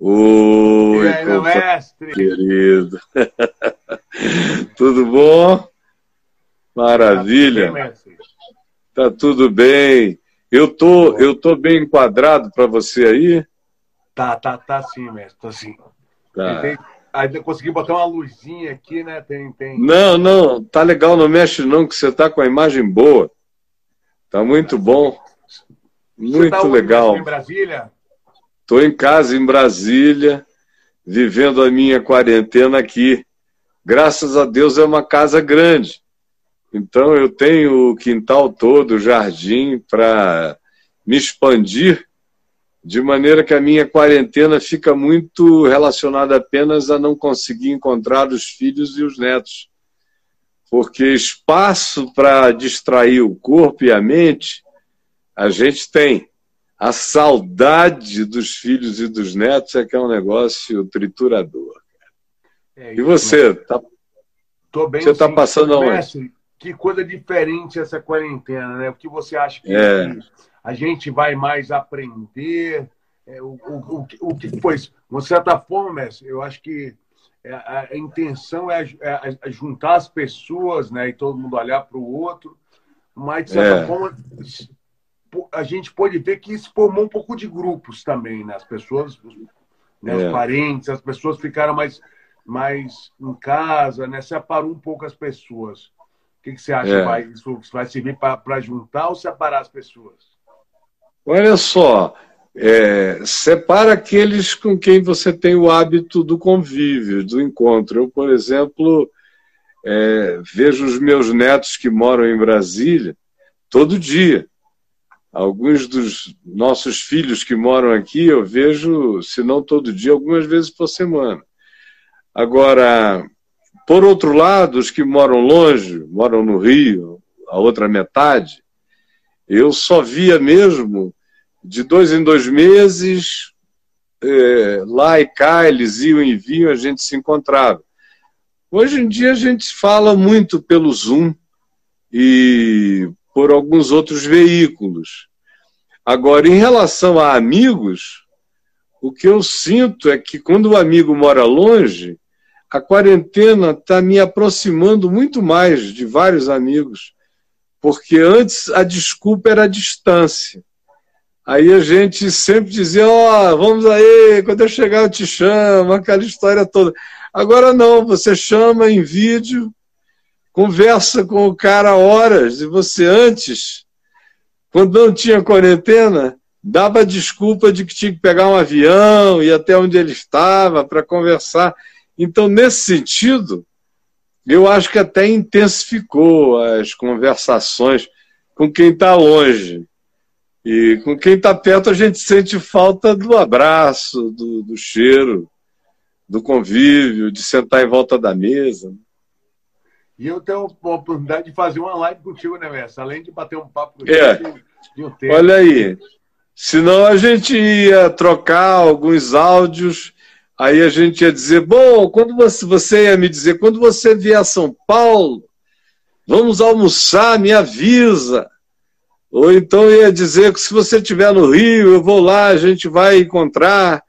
Oi, aí, meu mestre. querido. tudo bom? Maravilha. Tá tudo bem, tá. Eu tô, eu tô bem enquadrado para você aí? Tá, tá, tá sim, mestre, tá sim. Tá. Tem, aí consegui botar uma luzinha aqui, né? Tem, tem. Não, não, tá legal, não mexe não, que você tá com a imagem boa. Tá muito bom. Muito tá legal. Em Brasília? Estou em casa em Brasília, vivendo a minha quarentena aqui. Graças a Deus é uma casa grande. Então eu tenho o quintal todo, o jardim, para me expandir, de maneira que a minha quarentena fica muito relacionada apenas a não conseguir encontrar os filhos e os netos. Porque espaço para distrair o corpo e a mente, a gente tem a saudade dos filhos e dos netos é que é um negócio triturador. É, e você? Tá, tô bem, você está passando aonde? Que coisa diferente essa quarentena, né? O que você acha que é. a gente vai mais aprender? É, o, o, o, o que foi isso? De certa forma, mestre, eu acho que é, a, intenção é, é, é, juntar as pessoas, né? E todo mundo olhar para o outro, mas de certa é. forma a gente pode ver que isso formou um pouco de grupos também, né? As pessoas, né? os é. parentes, as pessoas ficaram mais, mais em casa, né? Separou um pouco as pessoas. O que, que você acha? É. Vai, isso vai servir para juntar ou separar as pessoas? Olha só, é, separa aqueles com quem você tem o hábito do convívio, do encontro. Eu, por exemplo, é, vejo os meus netos que moram em Brasília todo dia. Alguns dos nossos filhos que moram aqui eu vejo, se não todo dia, algumas vezes por semana. Agora, por outro lado, os que moram longe, moram no Rio, a outra metade, eu só via mesmo de dois em dois meses, é, lá e cá, eles iam e vinham, a gente se encontrava. Hoje em dia a gente fala muito pelo Zoom e por alguns outros veículos. Agora, em relação a amigos, o que eu sinto é que quando o amigo mora longe, a quarentena está me aproximando muito mais de vários amigos, porque antes a desculpa era a distância. Aí a gente sempre dizia, ó, oh, vamos aí, quando eu chegar eu te chamo, aquela história toda. Agora não, você chama em vídeo, conversa com o cara horas, e você antes quando não tinha quarentena, dava desculpa de que tinha que pegar um avião, ir até onde ele estava para conversar. Então, nesse sentido, eu acho que até intensificou as conversações com quem está longe. E com quem está perto, a gente sente falta do abraço, do, do cheiro, do convívio, de sentar em volta da mesa. E eu tenho a oportunidade de fazer uma live contigo, né, Mestre? Além de bater um papo contigo. É. Olha aí. Senão a gente ia trocar alguns áudios, aí a gente ia dizer, bom, quando você, você ia me dizer, quando você vier a São Paulo, vamos almoçar, me avisa. Ou então ia dizer que se você estiver no Rio, eu vou lá, a gente vai encontrar.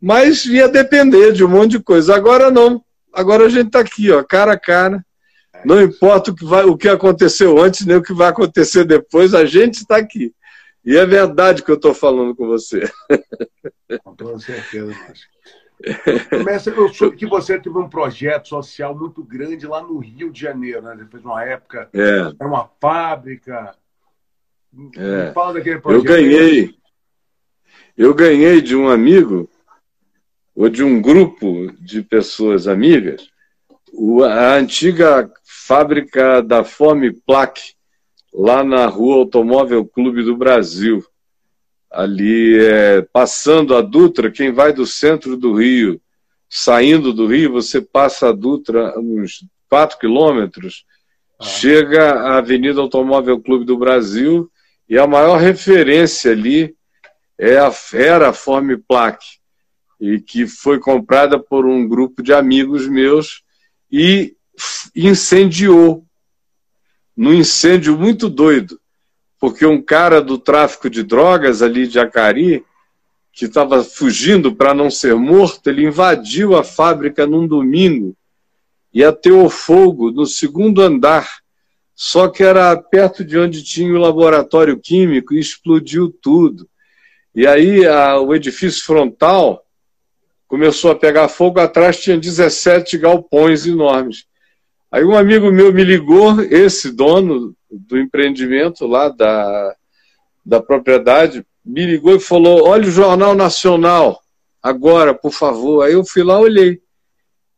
Mas ia depender de um monte de coisa. Agora não. Agora a gente está aqui, ó, cara a cara não importa o que, vai, o que aconteceu antes, nem o que vai acontecer depois, a gente está aqui. E é verdade que eu estou falando com você. Com toda certeza, Mestre, eu soube que você teve um projeto social muito grande lá no Rio de Janeiro, né? Você fez uma época, é. era uma fábrica. É. Fala daquele projeto. Eu ganhei. Eu ganhei de um amigo, ou de um grupo de pessoas amigas, a antiga fábrica da Fome Plaque, lá na Rua Automóvel Clube do Brasil. Ali, é, passando a Dutra, quem vai do centro do Rio, saindo do Rio, você passa a Dutra uns 4 quilômetros, ah. chega à Avenida Automóvel Clube do Brasil e a maior referência ali é a, era a Forme Plaque, e que foi comprada por um grupo de amigos meus e incendiou. Num incêndio muito doido, porque um cara do tráfico de drogas ali de Acari que estava fugindo para não ser morto, ele invadiu a fábrica num domingo e ateou fogo no segundo andar, só que era perto de onde tinha o laboratório químico e explodiu tudo. E aí a, o edifício frontal começou a pegar fogo, atrás tinha 17 galpões enormes. Aí um amigo meu me ligou, esse dono do empreendimento lá da, da propriedade, me ligou e falou: Olha o Jornal Nacional, agora, por favor. Aí eu fui lá, olhei.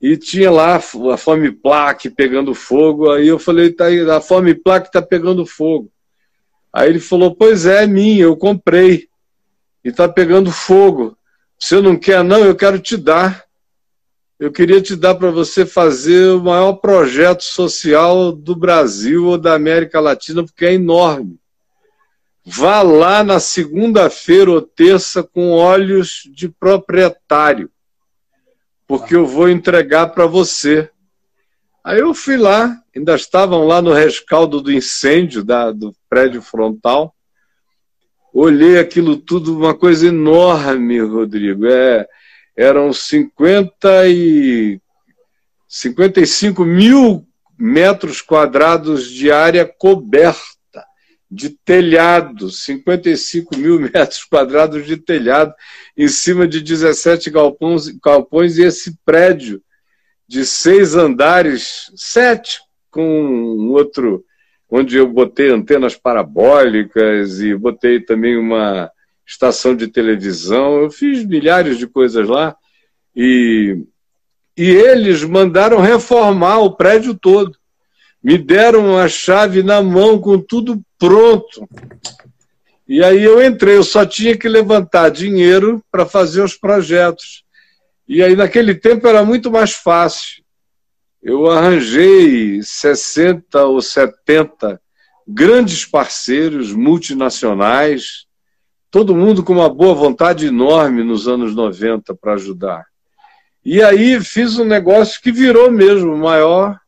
E tinha lá a Fome Plaque pegando fogo. Aí eu falei: tá aí, a Fome Plaque está pegando fogo. Aí ele falou: Pois é, é minha, eu comprei. E está pegando fogo. Você não quer, não? Eu quero te dar. Eu queria te dar para você fazer o maior projeto social do Brasil ou da América Latina, porque é enorme. Vá lá na segunda-feira ou terça com olhos de proprietário, porque eu vou entregar para você. Aí eu fui lá, ainda estavam lá no rescaldo do incêndio da, do prédio frontal. Olhei aquilo tudo, uma coisa enorme, Rodrigo. É, eram 50 e 55 mil metros quadrados de área coberta de telhado, 55 mil metros quadrados de telhado, em cima de 17 galpões, galpões e esse prédio de seis andares, sete, com um outro, onde eu botei antenas parabólicas e botei também uma estação de televisão. Eu fiz milhares de coisas lá e, e eles mandaram reformar o prédio todo me deram a chave na mão com tudo pronto. E aí eu entrei, eu só tinha que levantar dinheiro para fazer os projetos. E aí naquele tempo era muito mais fácil. Eu arranjei 60 ou 70 grandes parceiros multinacionais, todo mundo com uma boa vontade enorme nos anos 90 para ajudar. E aí fiz um negócio que virou mesmo o maior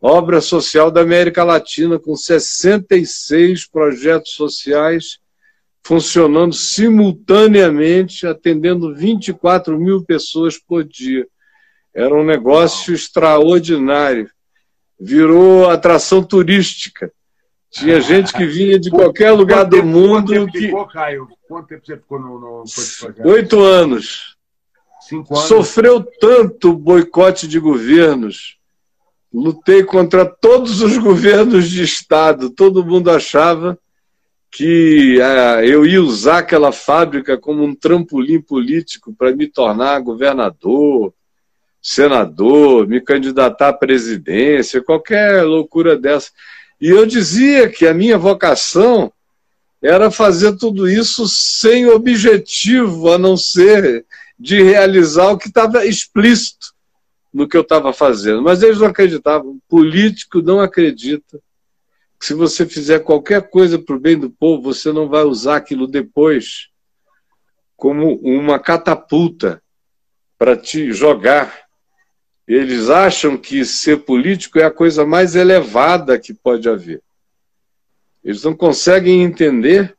obra social da América Latina, com 66 projetos sociais funcionando simultaneamente, atendendo 24 mil pessoas por dia. Era um negócio extraordinário. Virou atração turística. Tinha gente que vinha de qualquer lugar do mundo. Quanto tempo que... ficou, Caio? Quanto tempo você ficou no, no Oito anos. Cinco anos. Sofreu tanto boicote de governos lutei contra todos os governos de Estado. Todo mundo achava que uh, eu ia usar aquela fábrica como um trampolim político para me tornar governador, senador, me candidatar à presidência, qualquer loucura dessa. E eu dizia que a minha vocação era fazer tudo isso sem objetivo, a não ser de realizar o que estava explícito no que eu estava fazendo. Mas eles não acreditavam. Político não acredita que se você fizer qualquer coisa para o bem do povo, você não vai usar aquilo depois como uma catapulta para te jogar. Eles acham que ser político é a coisa mais elevada que pode haver. Eles não conseguem entender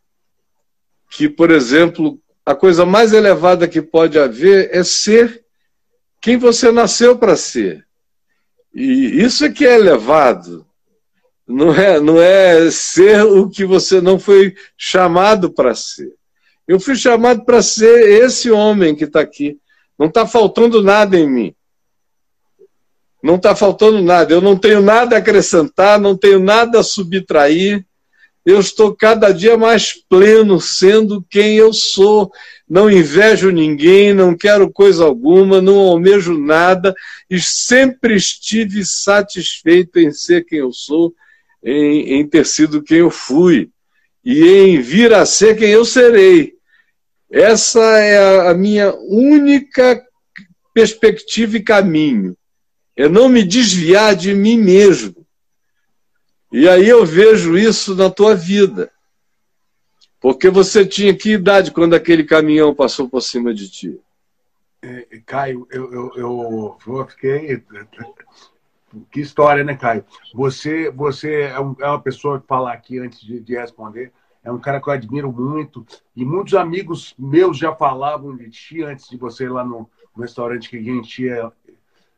que, por exemplo, a coisa mais elevada que pode haver é ser quem você nasceu para ser. E isso é que é elevado. Não é, não é ser o que você não foi chamado para ser. Eu fui chamado para ser esse homem que está aqui. Não está faltando nada em mim. Não está faltando nada. Eu não tenho nada a acrescentar, não tenho nada a subtrair. Eu estou cada dia mais pleno sendo quem eu sou não invejo ninguém, não quero coisa alguma, não almejo nada e sempre estive satisfeito em ser quem eu sou, em, em ter sido quem eu fui e em vir a ser quem eu serei. Essa é a minha única perspectiva e caminho. É não me desviar de mim mesmo. E aí eu vejo isso na tua vida. Porque você tinha que idade quando aquele caminhão passou por cima de ti? É, Caio, eu, eu, eu, fiquei. Que história, né, Caio? Você, você é, é uma pessoa que falar aqui antes de, de, responder. é um cara que eu admiro muito. E muitos amigos meus já falavam de ti antes de você ir lá no, no restaurante que a gente ia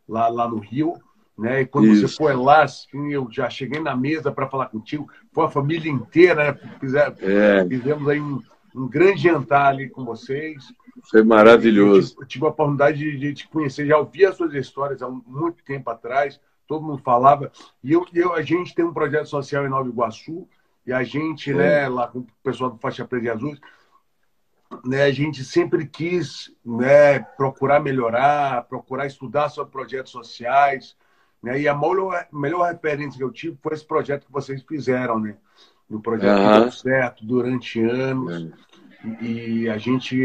lá, lá no Rio. Né? E quando Isso. você foi lá, assim, eu já cheguei na mesa para falar contigo. Foi a família inteira, né? Fizemos, é. fizemos aí um, um grande jantar ali com vocês. Foi maravilhoso. Eu tive a oportunidade de, de te conhecer, já ouvi as suas histórias há muito tempo atrás, todo mundo falava. E eu, eu, a gente tem um projeto social em Nova Iguaçu, e a gente, né, lá com o pessoal do Faixa Preta e Azul, né, a gente sempre quis né, procurar melhorar, procurar estudar sobre projetos sociais. Né, e a melhor, melhor referência que eu tive foi esse projeto que vocês fizeram, né? No projeto uhum. que deu certo durante anos. E a gente,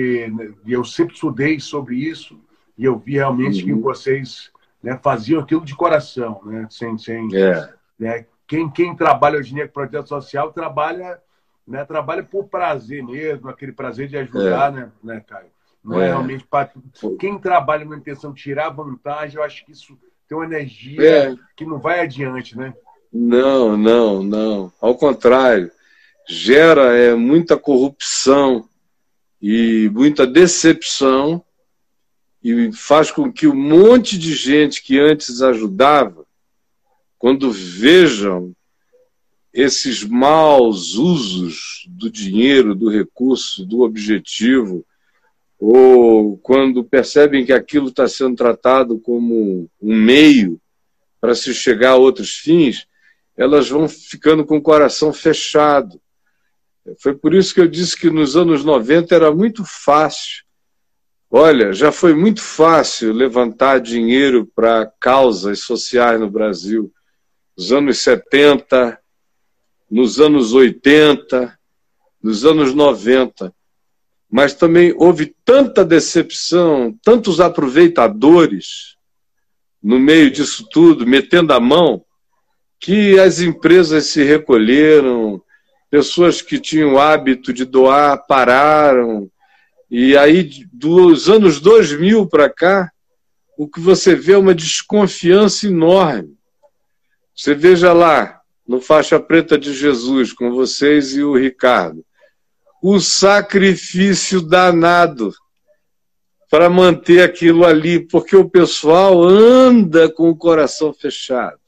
eu sempre estudei sobre isso e eu vi realmente uhum. que vocês né, faziam aquilo de coração, né? Sem, sem, é. né, quem, quem trabalha hoje em dia com projeto social trabalha, né, trabalha por prazer mesmo, aquele prazer de ajudar, é. né, né, Caio? Não é, é realmente para. Quem trabalha com a intenção de tirar vantagem, eu acho que isso tem uma energia é. que não vai adiante, né? Não, não, não. Ao contrário, gera é, muita corrupção, e muita decepção e faz com que um monte de gente que antes ajudava, quando vejam esses maus usos do dinheiro, do recurso, do objetivo, ou quando percebem que aquilo está sendo tratado como um meio para se chegar a outros fins, elas vão ficando com o coração fechado foi por isso que eu disse que nos anos 90 era muito fácil. Olha, já foi muito fácil levantar dinheiro para causas sociais no Brasil. Nos anos 70, nos anos 80, nos anos 90. Mas também houve tanta decepção, tantos aproveitadores no meio disso tudo, metendo a mão, que as empresas se recolheram, pessoas que tinham o hábito de doar pararam. E aí, dos anos 2000 para cá, o que você vê é uma desconfiança enorme. Você veja lá, no Faixa Preta de Jesus, com vocês e o Ricardo, o sacrifício danado para manter aquilo ali, porque o pessoal anda com o coração fechado.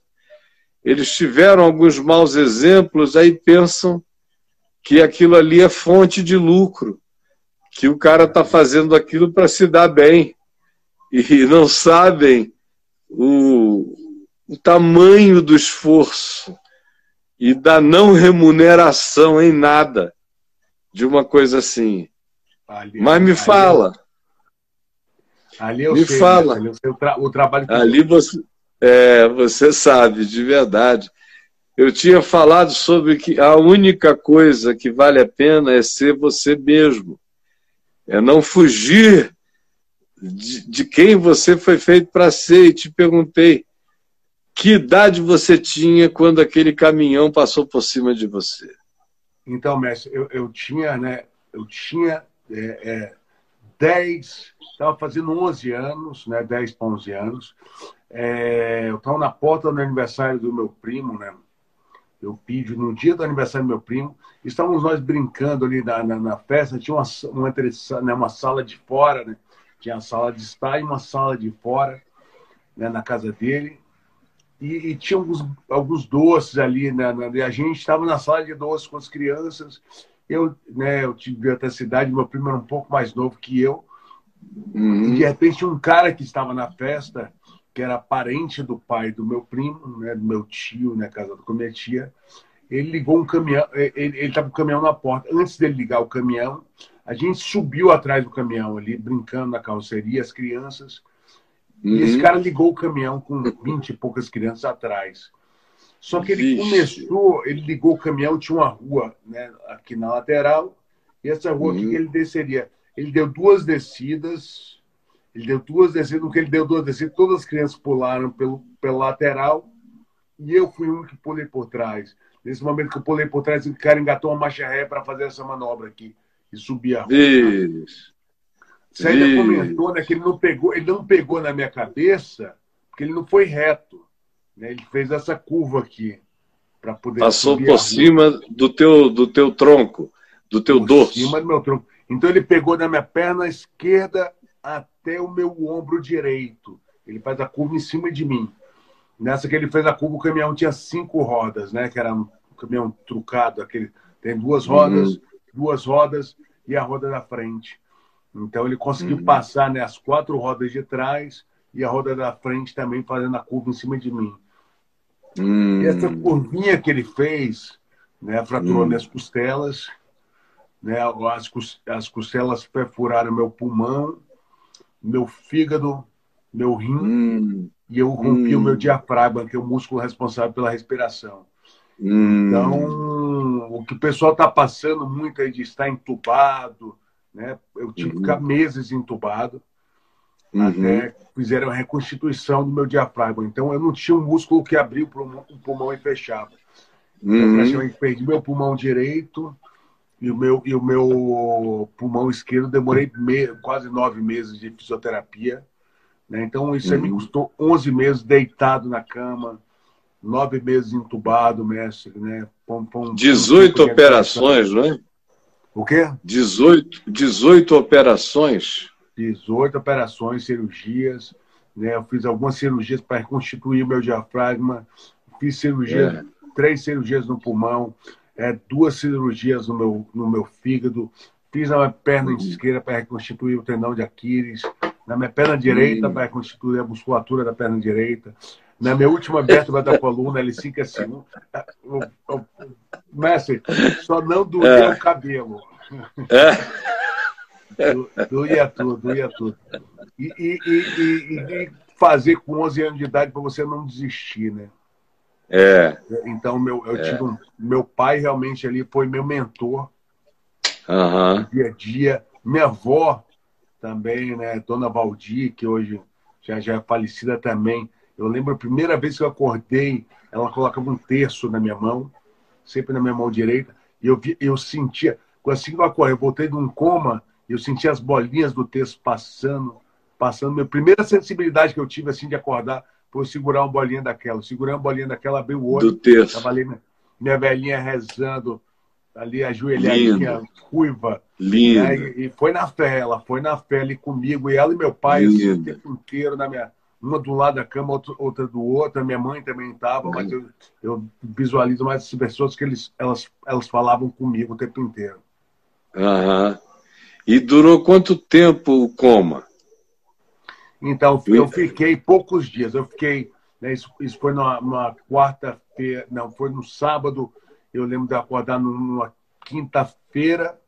Eles tiveram alguns maus exemplos, aí pensam que aquilo ali é fonte de lucro, que o cara está fazendo aquilo para se dar bem. E não sabem o, o tamanho do esforço e da não remuneração em nada de uma coisa assim. Ali, Mas me fala. Ali eu me sei, fala. Ali eu sei o, tra o trabalho. Ali você, é, você sabe de verdade eu tinha falado sobre que a única coisa que vale a pena é ser você mesmo, é não fugir de, de quem você foi feito para ser. E te perguntei que idade você tinha quando aquele caminhão passou por cima de você. Então, mestre, eu, eu tinha, né? Eu tinha é, é, 10, estava fazendo 11 anos, né? 10 para 11 anos. É, eu estava na porta do aniversário do meu primo, né? eu pedi no dia do aniversário do meu primo, estávamos nós brincando ali na, na, na festa, tinha uma, uma, né, uma sala de fora, né? tinha a sala de estar e uma sala de fora, né, na casa dele, e, e tinha alguns, alguns doces ali, né, a gente estava na sala de doces com as crianças, eu, né, eu tive até cidade, meu primo era um pouco mais novo que eu, uhum. e de repente um cara que estava na festa, que era parente do pai do meu primo, né, do meu tio, né, casado com minha tia, ele ligou um caminhão, ele estava com o caminhão na porta. Antes dele ligar o caminhão, a gente subiu atrás do caminhão ali, brincando na carroceria, as crianças. Uhum. E esse cara ligou o caminhão com 20 e poucas crianças atrás. Só que ele Vixe. começou, ele ligou o caminhão, tinha uma rua né, aqui na lateral, e essa rua uhum. aqui ele desceria. Ele deu duas descidas, ele deu duas descidas, no que ele deu duas descidas, todas as crianças pularam pelo, pelo lateral e eu fui um que pulei por trás. Nesse momento que eu pulei por trás, o cara engatou uma marcha ré para fazer essa manobra aqui e subir a rua. Isso. Você ainda comentou né, que ele não, pegou, ele não pegou na minha cabeça, porque ele não foi reto. Né? Ele fez essa curva aqui para poder. Passou por cima do teu, do teu tronco. do teu por dorso. cima do meu tronco. Então ele pegou da minha perna esquerda até o meu ombro direito. Ele faz a curva em cima de mim. Nessa que ele fez a curva, o caminhão tinha cinco rodas, né? Que era um caminhão trucado, aquele tem duas rodas, uhum. duas rodas e a roda da frente. Então ele conseguiu uhum. passar né, as quatro rodas de trás e a roda da frente também fazendo a curva em cima de mim. Uhum. E essa curvinha que ele fez, né, fraturou hum. minhas costelas, né, as, as costelas perfuraram meu pulmão, meu fígado, meu rim, hum. e eu rompi o meu hum. diafragma, que é o músculo responsável pela respiração. Então, o que o pessoal está passando muito aí de estar entubado, né? Eu tive que ficar uhum. meses entubado, uhum. até fizeram a reconstituição do meu diafragma. Então, eu não tinha um músculo que abria o pulmão, o pulmão e fechava. Uhum. Eu praticamente perdi meu pulmão direito e o meu, e o meu pulmão esquerdo. Demorei me, quase nove meses de fisioterapia. Né? Então, isso uhum. me custou 11 meses deitado na cama, nove meses entubado, mestre, né? Pom, pom, 18 operações, não é? O quê? 18, 18 operações. 18 operações, cirurgias. Né? Eu fiz algumas cirurgias para reconstituir meu diafragma. Fiz cirurgia, é. três cirurgias no pulmão, é, duas cirurgias no meu, no meu fígado. Fiz na minha perna uhum. esquerda para reconstituir o tendão de Aquiles. Na minha perna direita uhum. para reconstituir a musculatura da perna direita. Na minha última vértebra da coluna, L5 S1. Mestre, só não doía é. o cabelo. É. Doía tudo, doía tudo. E, e, e, e, fazer com 11 anos de idade para você não desistir, né? É. Então, meu, eu é. tive um, meu pai realmente ali foi meu mentor. Uhum. Dia a dia. Minha avó também, né? Dona Valdir, que hoje já, já é falecida também eu lembro a primeira vez que eu acordei, ela colocava um terço na minha mão, sempre na minha mão direita, e eu, eu sentia, assim que eu acordei, eu voltei de um coma, eu sentia as bolinhas do terço passando, passando. Minha primeira sensibilidade que eu tive assim de acordar foi segurar uma bolinha daquela. Eu segurei uma bolinha daquela, abri o olho, do terço. tava ali minha velhinha rezando, ali ajoelhadinha, ruiva. Linda. Né? E, e, foi na fé, ela foi na fé ali comigo, e ela e meu pai, assim, o tempo inteiro na minha uma do lado da cama, outra do outro. A minha mãe também estava, mas eu, eu, visualizo mais essas pessoas que eles, elas, elas falavam comigo o tempo inteiro. Aham. E durou quanto tempo o coma? Então, eu fiquei poucos dias. Eu fiquei. Né, isso, isso foi numa, numa quarta-feira, não, foi no sábado. Eu lembro de acordar numa quinta-feira,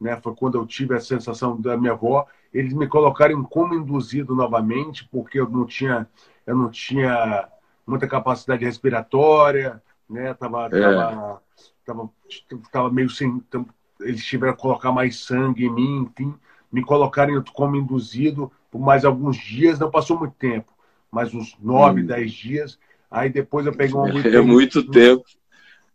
né? Foi quando eu tive a sensação da minha avó eles me colocaram em coma induzido novamente, porque eu não tinha, eu não tinha muita capacidade respiratória, né? Tava, é. tava, tava, tava meio sem. Eles tiveram que colocar mais sangue em mim, enfim, me colocaram em coma induzido por mais alguns dias, não passou muito tempo, mais uns nove, hum. dez dias. Aí depois eu peguei uma É muito tempo.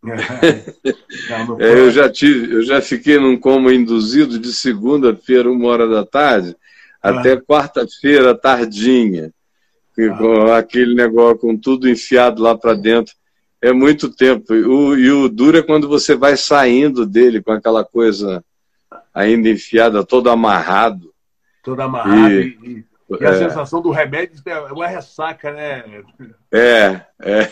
Não, é, eu já tive, eu já fiquei num coma induzido de segunda-feira, uma hora da tarde, ah. até quarta-feira, tardinha, ah. com aquele negócio com tudo enfiado lá para dentro. É muito tempo. O, e o duro é quando você vai saindo dele com aquela coisa ainda enfiada, todo amarrado. Todo amarrado e, e, e a é. sensação do remédio é uma ressaca, né? É, é.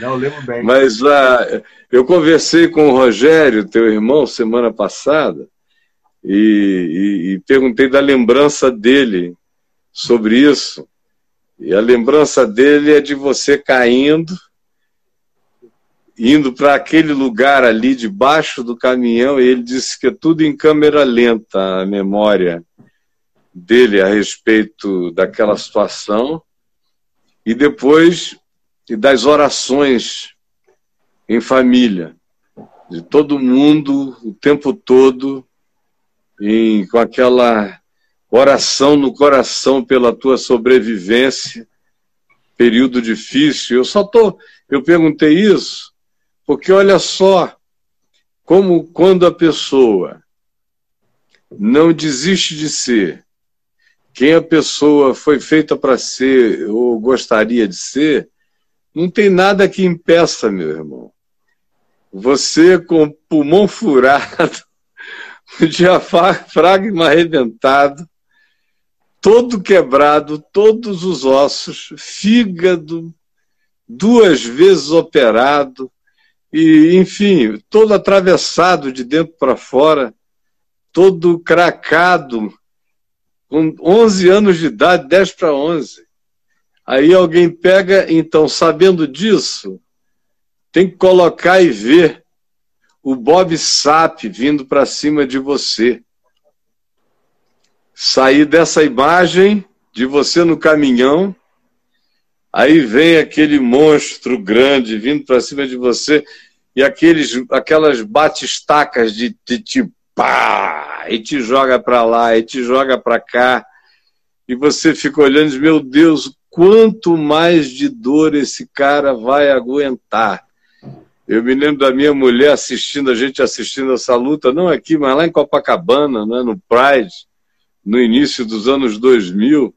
Não, eu lembro bem. Mas uh, eu conversei com o Rogério, teu irmão, semana passada, e, e, e perguntei da lembrança dele sobre isso. E a lembrança dele é de você caindo, indo para aquele lugar ali debaixo do caminhão, e ele disse que é tudo em câmera lenta a memória dele a respeito daquela situação. E depois e das orações em família, de todo mundo, o tempo todo, em, com aquela oração no coração pela tua sobrevivência, período difícil. Eu só tô, eu perguntei isso porque olha só como quando a pessoa não desiste de ser quem a pessoa foi feita para ser ou gostaria de ser, não tem nada que impeça, meu irmão. você com pulmão furado, diafragma arrebentado, todo quebrado, todos os ossos, fígado duas vezes operado, e, enfim, todo atravessado de dentro para fora, todo cracado, com 11 anos de idade, 10 para 11. Aí alguém pega, então, sabendo disso, tem que colocar e ver o Bob Sap vindo para cima de você. Sair dessa imagem de você no caminhão, aí vem aquele monstro grande vindo para cima de você e aqueles, aquelas batistacas de, de te pá, e te joga para lá, e te joga para cá, e você fica olhando e diz, meu Deus, quanto mais de dor esse cara vai aguentar. Eu me lembro da minha mulher assistindo, a gente assistindo essa luta, não aqui, mas lá em Copacabana, né, no Pride, no início dos anos 2000.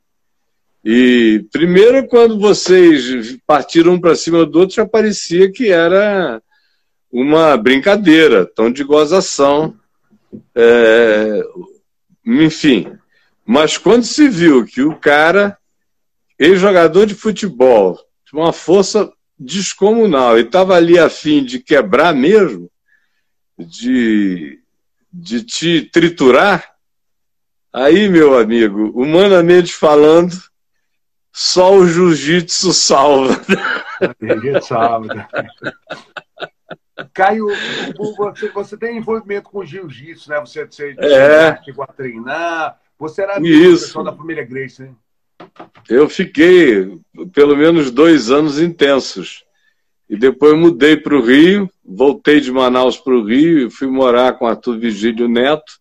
E primeiro, quando vocês partiram para cima do outro, já parecia que era uma brincadeira, tão de gozação. É, enfim. Mas quando se viu que o cara, ex-jogador de futebol, tinha uma força descomunal e estava ali a fim de quebrar mesmo, de, de te triturar, aí, meu amigo, humanamente falando, só o jiu-jitsu salva. Salva. Caio, você, você tem envolvimento com jiu-jitsu, né? Você, você é. chegou a treinar. Você era Isso. da família Grace, né? Eu fiquei pelo menos dois anos intensos. E depois mudei para o Rio, voltei de Manaus para o Rio e fui morar com Arthur Vigílio Neto,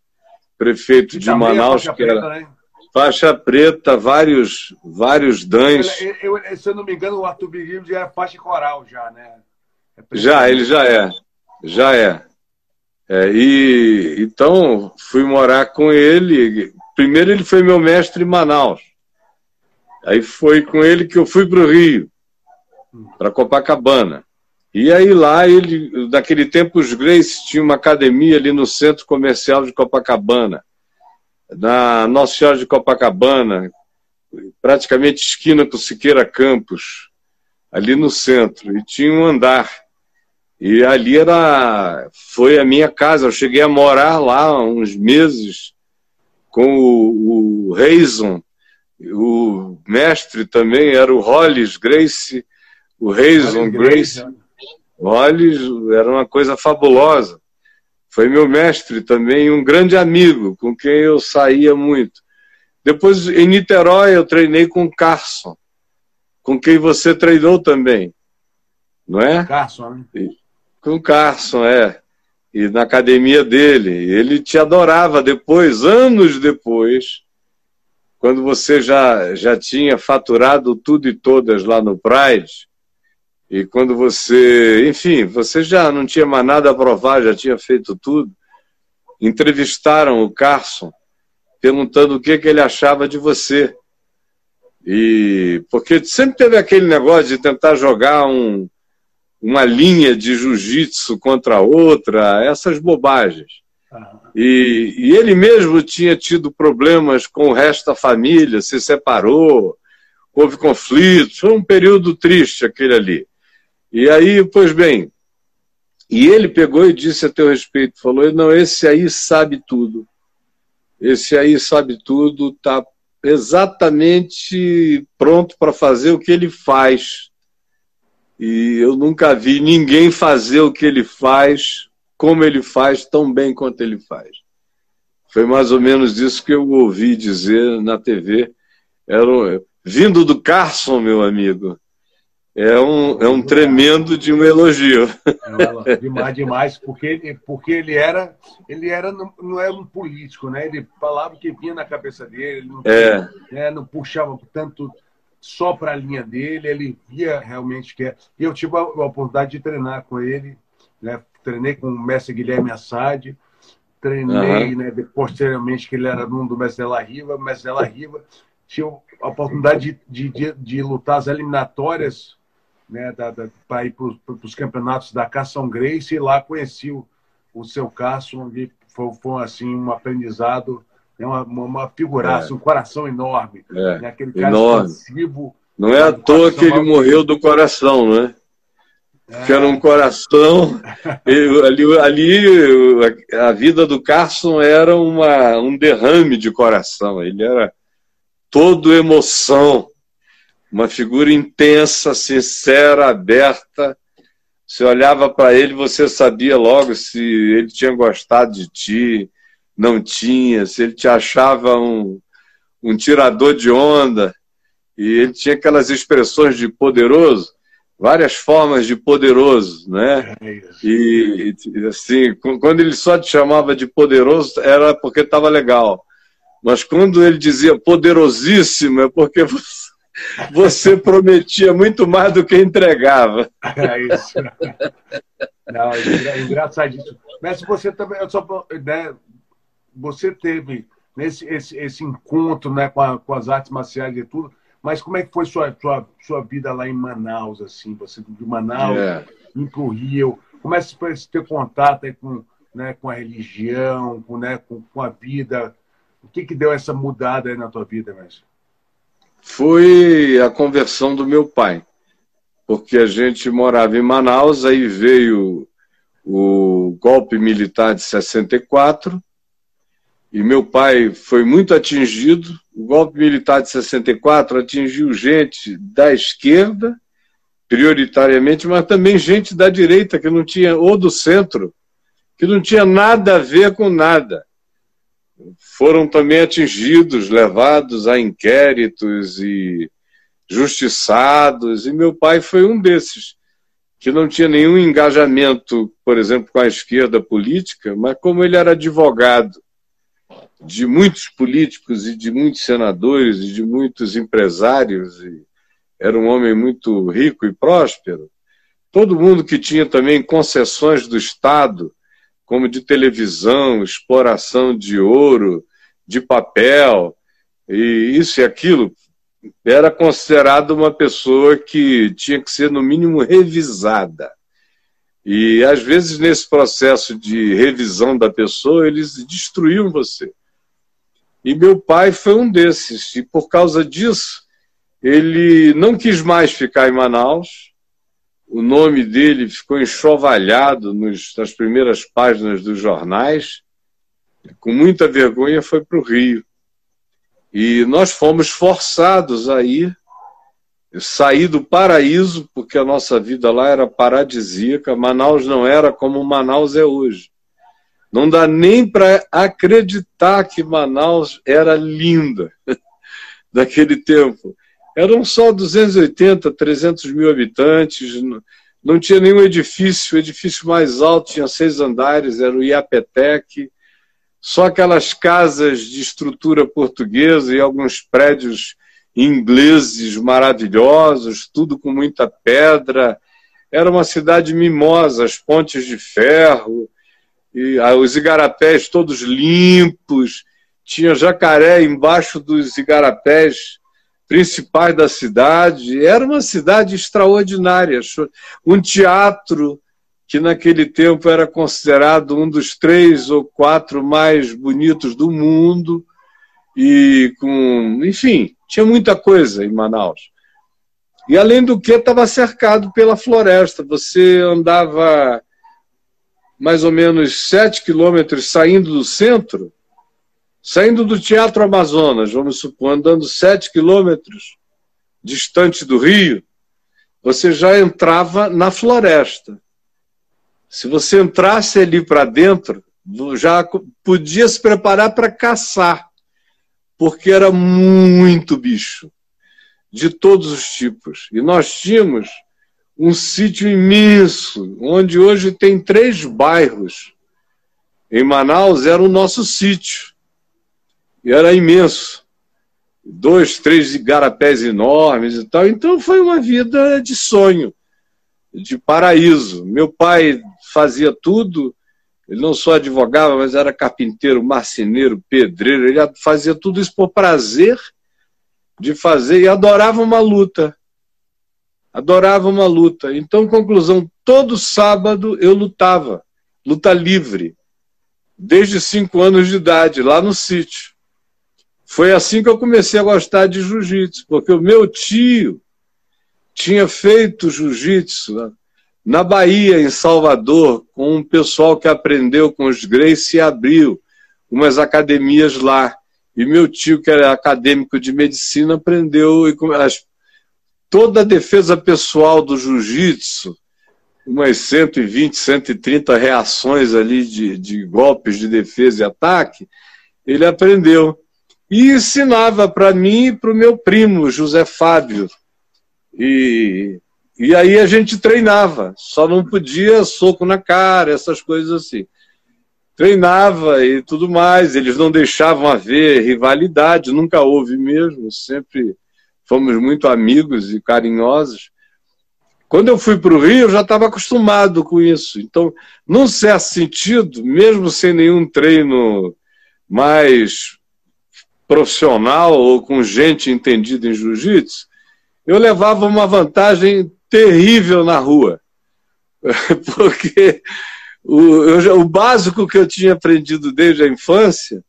prefeito de Manaus, que era preta, né? faixa preta, vários, vários dães. Eu, eu, se eu não me engano, o Arthur Vigílio já é faixa coral, já, né? Já, ele já é. Já é. é. E então fui morar com ele. Primeiro ele foi meu mestre em Manaus. Aí foi com ele que eu fui para o Rio, para Copacabana. E aí lá, ele, naquele tempo, os Grace tinham uma academia ali no centro comercial de Copacabana, na Nossa Senhora de Copacabana, praticamente esquina com Siqueira Campos, ali no centro. E tinha um andar. E ali era, foi a minha casa. Eu cheguei a morar lá uns meses com o, o Reison, o mestre também era o Hollis Grace, o Reison Grace. Hollis era uma coisa fabulosa. Foi meu mestre também, um grande amigo com quem eu saía muito. Depois, em Niterói, eu treinei com o Carson, com quem você treinou também. Não é? Carson, né? Com o Carson, é. E na academia dele. Ele te adorava depois, anos depois quando você já, já tinha faturado tudo e todas lá no Pride, e quando você, enfim, você já não tinha mais nada a provar, já tinha feito tudo, entrevistaram o Carson, perguntando o que, que ele achava de você. E porque sempre teve aquele negócio de tentar jogar um, uma linha de jiu-jitsu contra outra, essas bobagens. E, e, ele mesmo tinha tido problemas com o resto da família, se separou, houve conflitos, foi um período triste aquele ali. E aí, pois bem, e ele pegou e disse a teu respeito, falou, não, esse aí sabe tudo. Esse aí sabe tudo, está exatamente pronto para fazer o que ele faz. E eu nunca vi ninguém fazer o que ele faz como ele faz tão bem quanto ele faz. Foi mais ou menos isso que eu ouvi dizer na TV. Era um, vindo do Carson, meu amigo, é um, é um tremendo de um elogio. É, demais, demais, porque ele, porque ele era, ele era não, não era um político, né? Ele falava o que vinha na cabeça dele, não, é. né, não puxava tanto só para a linha dele, ele via realmente que é. E eu tive a, a oportunidade de treinar com ele, né? treinei com o mestre Guilherme Assad, treinei, uhum. né, posteriormente, que ele era aluno do mestre Della Riva, o mestre Della Riva tinha a oportunidade de, de, de, de lutar as eliminatórias né, para ir para os campeonatos da Carson Grace e lá conheci o, o seu Carson e foi, foi assim um aprendizado, né, uma, uma figuraça, é. um coração enorme. É. Né, aquele cara enorme. Não é à toa que ele morreu do coração, né? É. Que era um coração. ali, ali a vida do Carson era uma, um derrame de coração. Ele era todo emoção, uma figura intensa, sincera, aberta. Você olhava para ele, você sabia logo se ele tinha gostado de ti, não tinha, se ele te achava um, um tirador de onda. E ele tinha aquelas expressões de poderoso, várias formas de poderoso, né? É e, assim, quando ele só te chamava de poderoso, era porque estava legal. Mas quando ele dizia poderosíssimo, é porque você você prometia muito mais do que entregava. É isso. Não, é engraçadíssimo. Mas você também, só, né, você teve nesse esse, esse encontro né, com, a, com, as artes marciais e tudo, mas como é que foi sua, sua, sua vida lá em Manaus, assim? Você de Manaus, é. ir para o Rio, como é que foi ter contato aí com, né, com a religião, com, né, com, com a vida? O que, que deu essa mudada aí na tua vida, mestre? foi a conversão do meu pai, porque a gente morava em Manaus, aí veio o golpe militar de 64, e meu pai foi muito atingido. O golpe militar de 64 atingiu gente da esquerda, prioritariamente, mas também gente da direita, que não tinha, ou do centro, que não tinha nada a ver com nada foram também atingidos, levados a inquéritos e justiçados, e meu pai foi um desses, que não tinha nenhum engajamento, por exemplo, com a esquerda política, mas como ele era advogado de muitos políticos e de muitos senadores e de muitos empresários, e era um homem muito rico e próspero, todo mundo que tinha também concessões do Estado como de televisão, exploração de ouro, de papel, e isso e aquilo, era considerado uma pessoa que tinha que ser, no mínimo, revisada. E, às vezes, nesse processo de revisão da pessoa, eles destruíam você. E meu pai foi um desses, e por causa disso, ele não quis mais ficar em Manaus, o nome dele ficou enxovalhado nos, nas primeiras páginas dos jornais. Com muita vergonha foi para o Rio. E nós fomos forçados a ir, sair do paraíso, porque a nossa vida lá era paradisíaca. Manaus não era como Manaus é hoje. Não dá nem para acreditar que Manaus era linda daquele tempo. Eram só 280, 300 mil habitantes, não tinha nenhum edifício, o edifício mais alto tinha seis andares, era o Iapetec, só aquelas casas de estrutura portuguesa e alguns prédios ingleses maravilhosos, tudo com muita pedra. Era uma cidade mimosa, as pontes de ferro, e ah, os igarapés todos limpos, tinha jacaré embaixo dos igarapés principais da cidade. Era uma cidade extraordinária. Um teatro que naquele tempo era considerado um dos três ou quatro mais bonitos do mundo e com, enfim, tinha muita coisa em Manaus. E além do que estava cercado pela floresta. Você andava mais ou menos sete quilômetros saindo do centro Saindo do Teatro Amazonas, vamos supor, andando sete quilômetros distante do Rio, você já entrava na floresta. Se você entrasse ali para dentro, já podia se preparar para caçar, porque era muito bicho, de todos os tipos. E nós tínhamos um sítio imenso, onde hoje tem três bairros. Em Manaus era o nosso sítio e era imenso. Dois, três igarapés enormes e tal. Então foi uma vida de sonho, de paraíso. Meu pai fazia tudo, ele não só advogava, mas era carpinteiro, marceneiro, pedreiro, ele fazia tudo isso por prazer de fazer e adorava uma luta. Adorava uma luta. Então, conclusão, todo sábado eu lutava, luta livre, desde cinco anos de idade, lá no sítio. Foi assim que eu comecei a gostar de jiu-jitsu, porque o meu tio tinha feito jiu-jitsu na Bahia, em Salvador, com um pessoal que aprendeu com os Grace e abriu umas academias lá. E meu tio, que era acadêmico de medicina, aprendeu as, toda a defesa pessoal do jiu-jitsu, umas 120, 130 reações ali de, de golpes de defesa e ataque, ele aprendeu. E ensinava para mim e para o meu primo, José Fábio. E, e aí a gente treinava, só não podia soco na cara, essas coisas assim. Treinava e tudo mais, eles não deixavam haver rivalidade, nunca houve mesmo, sempre fomos muito amigos e carinhosos. Quando eu fui para o Rio, eu já estava acostumado com isso. Então, num certo sentido, mesmo sem nenhum treino mais profissional ou com gente entendida em jiu-jitsu, eu levava uma vantagem terrível na rua. Porque o, eu, o básico que eu tinha aprendido desde a infância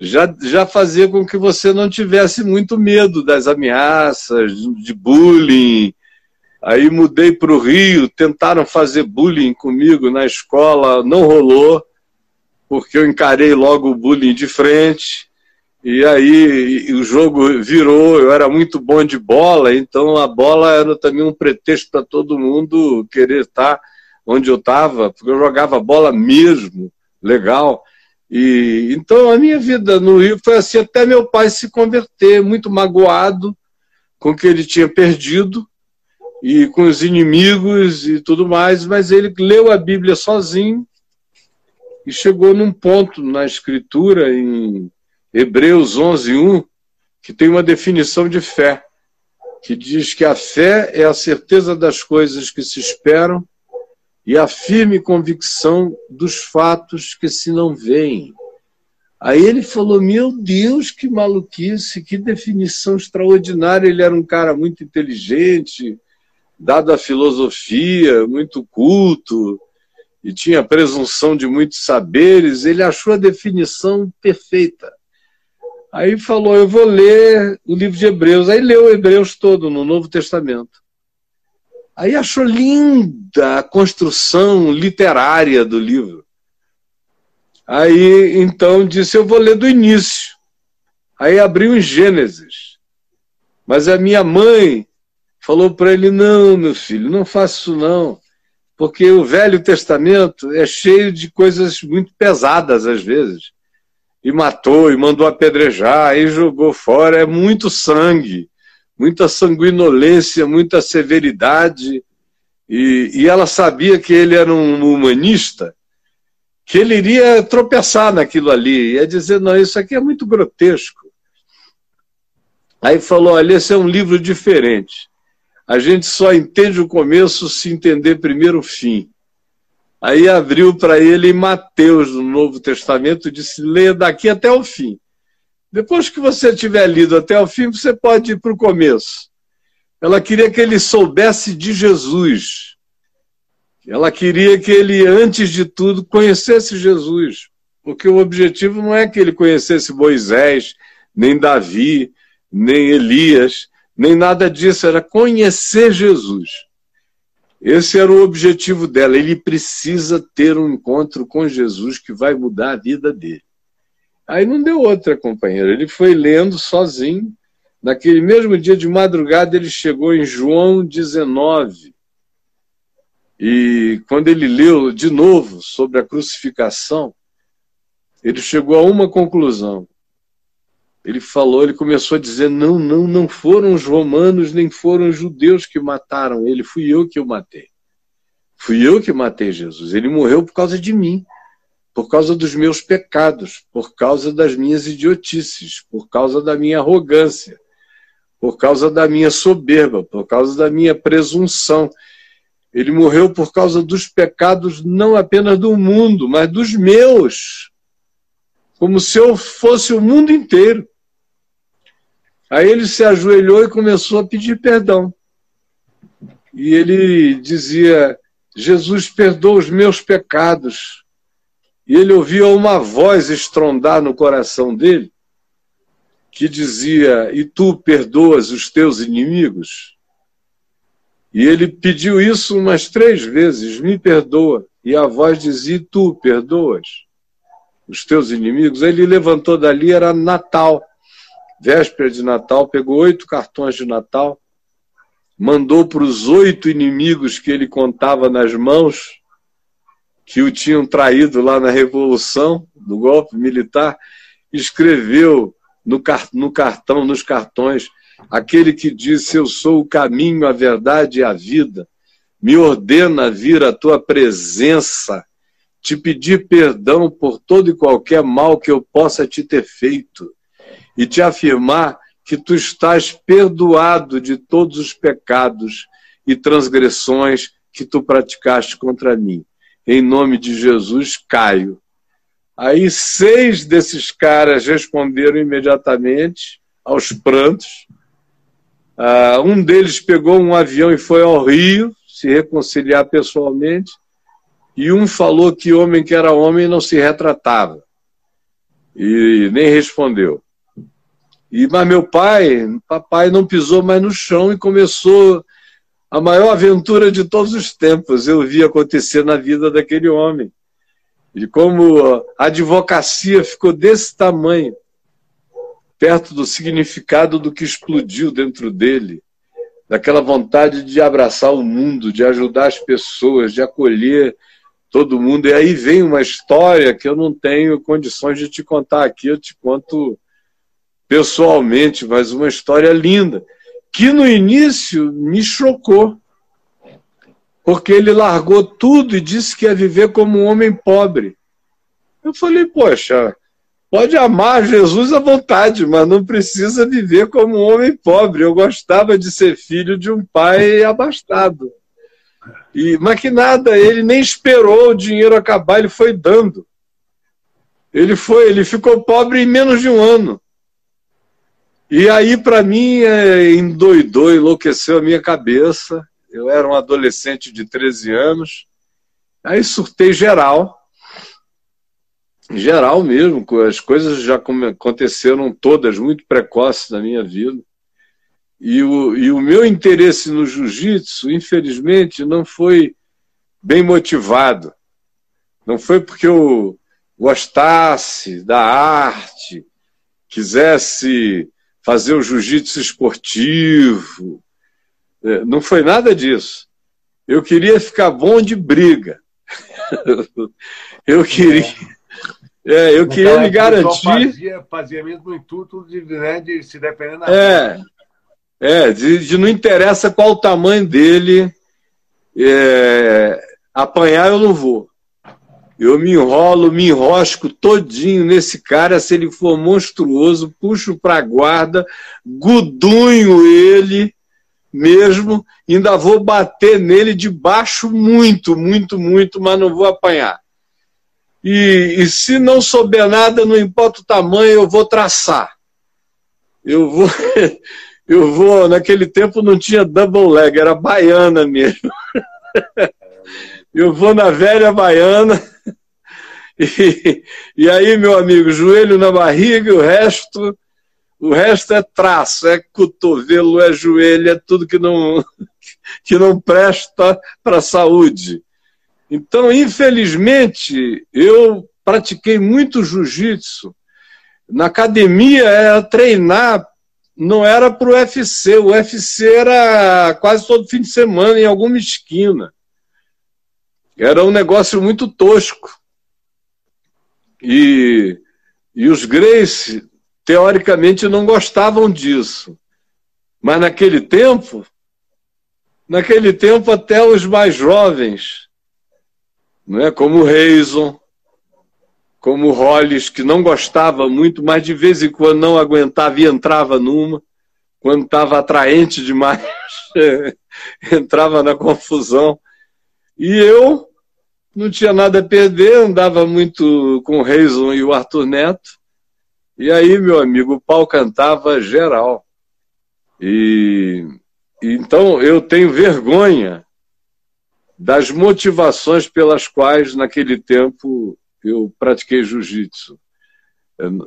já, já fazia com que você não tivesse muito medo das ameaças, de bullying. Aí mudei para o Rio, tentaram fazer bullying comigo na escola, não rolou, porque eu encarei logo o bullying de frente. E aí o jogo virou, eu era muito bom de bola, então a bola era também um pretexto para todo mundo querer estar onde eu estava, porque eu jogava bola mesmo, legal. E então a minha vida no Rio foi assim até meu pai se converter, muito magoado com o que ele tinha perdido e com os inimigos e tudo mais, mas ele leu a Bíblia sozinho e chegou num ponto na escritura em Hebreus 11:1 que tem uma definição de fé, que diz que a fé é a certeza das coisas que se esperam e a firme convicção dos fatos que se não veem. Aí ele falou: Meu Deus, que maluquice, que definição extraordinária. Ele era um cara muito inteligente, dado à filosofia, muito culto, e tinha presunção de muitos saberes. Ele achou a definição perfeita. Aí falou: Eu vou ler o livro de Hebreus. Aí leu Hebreus todo no Novo Testamento. Aí achou linda a construção literária do livro. Aí então disse: Eu vou ler do início. Aí abriu em Gênesis. Mas a minha mãe falou para ele: Não, meu filho, não faça isso não. Porque o Velho Testamento é cheio de coisas muito pesadas às vezes. E matou, e mandou apedrejar, e jogou fora. É muito sangue muita sanguinolência, muita severidade, e, e ela sabia que ele era um humanista, que ele iria tropeçar naquilo ali, ia dizer, não, isso aqui é muito grotesco. Aí falou, olha, esse é um livro diferente. A gente só entende o começo se entender primeiro o fim. Aí abriu para ele Mateus no Novo Testamento, disse, leia daqui até o fim. Depois que você tiver lido até o fim, você pode ir para o começo. Ela queria que ele soubesse de Jesus. Ela queria que ele, antes de tudo, conhecesse Jesus. Porque o objetivo não é que ele conhecesse Moisés, nem Davi, nem Elias, nem nada disso, era conhecer Jesus. Esse era o objetivo dela. Ele precisa ter um encontro com Jesus que vai mudar a vida dele. Aí não deu outra, companheiro. Ele foi lendo sozinho. Naquele mesmo dia de madrugada, ele chegou em João 19. E quando ele leu de novo sobre a crucificação, ele chegou a uma conclusão. Ele falou, ele começou a dizer: não, não, não foram os romanos nem foram os judeus que mataram ele, fui eu que o matei. Fui eu que matei Jesus. Ele morreu por causa de mim por causa dos meus pecados, por causa das minhas idiotices, por causa da minha arrogância, por causa da minha soberba, por causa da minha presunção. Ele morreu por causa dos pecados não apenas do mundo, mas dos meus. Como se eu fosse o mundo inteiro. Aí ele se ajoelhou e começou a pedir perdão. e ele dizia: Jesus perdoa os meus pecados. E ele ouvia uma voz estrondar no coração dele, que dizia: E tu perdoas os teus inimigos? E ele pediu isso umas três vezes: Me perdoa. E a voz dizia: E tu perdoas os teus inimigos? Ele levantou dali, era Natal, véspera de Natal, pegou oito cartões de Natal mandou para os oito inimigos que ele contava nas mãos, que o tinham traído lá na Revolução, do golpe militar, escreveu no, no cartão, nos cartões, aquele que disse: Eu sou o caminho, a verdade e a vida, me ordena vir à tua presença, te pedir perdão por todo e qualquer mal que eu possa te ter feito, e te afirmar que tu estás perdoado de todos os pecados e transgressões que tu praticaste contra mim. Em nome de Jesus, caio. Aí seis desses caras responderam imediatamente aos prantos. Uh, um deles pegou um avião e foi ao Rio se reconciliar pessoalmente. E um falou que homem que era homem não se retratava. E nem respondeu. E, mas meu pai, papai não pisou mais no chão e começou a maior aventura de todos os tempos. Eu vi acontecer na vida daquele homem. E como a advocacia ficou desse tamanho, perto do significado do que explodiu dentro dele, daquela vontade de abraçar o mundo, de ajudar as pessoas, de acolher todo mundo. E aí vem uma história que eu não tenho condições de te contar aqui, eu te conto pessoalmente, mas uma história linda, que no início me chocou, porque ele largou tudo e disse que ia viver como um homem pobre. Eu falei, poxa, pode amar Jesus à vontade, mas não precisa viver como um homem pobre. Eu gostava de ser filho de um pai abastado. E, mas que nada, ele nem esperou o dinheiro acabar, ele foi dando. Ele foi, ele ficou pobre em menos de um ano. E aí, para mim, é, endoidou, enlouqueceu a minha cabeça. Eu era um adolescente de 13 anos. Aí surtei geral. Geral mesmo, as coisas já aconteceram todas muito precoces na minha vida. E o, e o meu interesse no jiu-jitsu, infelizmente, não foi bem motivado. Não foi porque eu gostasse da arte, quisesse fazer o jiu-jitsu esportivo. É, não foi nada disso. Eu queria ficar bom de briga. eu queria. É, eu queria me garantir. Fazia, fazia mesmo o intuito de, né, de se dependendo da. É, é de, de, não interessa qual o tamanho dele, é, apanhar eu não vou. Eu me enrolo, me enrosco todinho nesse cara, se ele for monstruoso, puxo para a guarda, gudunho ele mesmo, ainda vou bater nele de baixo muito, muito, muito, mas não vou apanhar. E, e se não souber nada, não importa o tamanho, eu vou traçar. Eu vou, eu vou, naquele tempo não tinha double leg, era baiana mesmo. Eu vou na velha baiana e, e aí, meu amigo, joelho na barriga, o resto, o resto é traço, é cotovelo, é joelho, é tudo que não, que não presta para a saúde. Então, infelizmente, eu pratiquei muito jiu-jitsu. Na academia era treinar, não era para o UFC. O UFC era quase todo fim de semana em alguma esquina. Era um negócio muito tosco. E, e os Grace, teoricamente, não gostavam disso. Mas naquele tempo, naquele tempo até os mais jovens, é como Reison, como Hollis, que não gostava muito, mas de vez em quando não aguentava e entrava numa, quando estava atraente demais, entrava na confusão. E eu não tinha nada a perder, andava muito com o Reison e o Arthur Neto. E aí, meu amigo, o pau cantava geral. E, então eu tenho vergonha das motivações pelas quais, naquele tempo, eu pratiquei jiu-jitsu.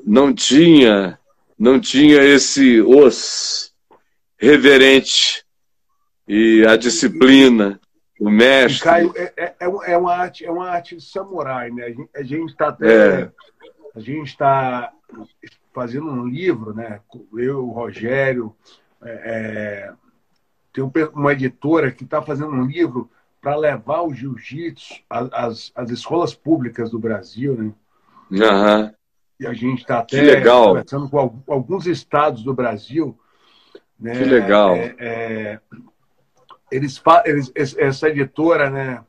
Não tinha, não tinha esse os reverente e a disciplina, o mestre. Caio, é, é, é, é uma arte, é uma arte samurai, né? A gente está até, é. a gente está fazendo um livro, né? Eu, o Rogério, é, é tem uma editora que está fazendo um livro para levar o jiu-jitsu às, às escolas públicas do Brasil, né? Uhum. E a gente está até conversando com alguns estados do Brasil. Né? Que legal. É, é, eles, eles, essa editora, né?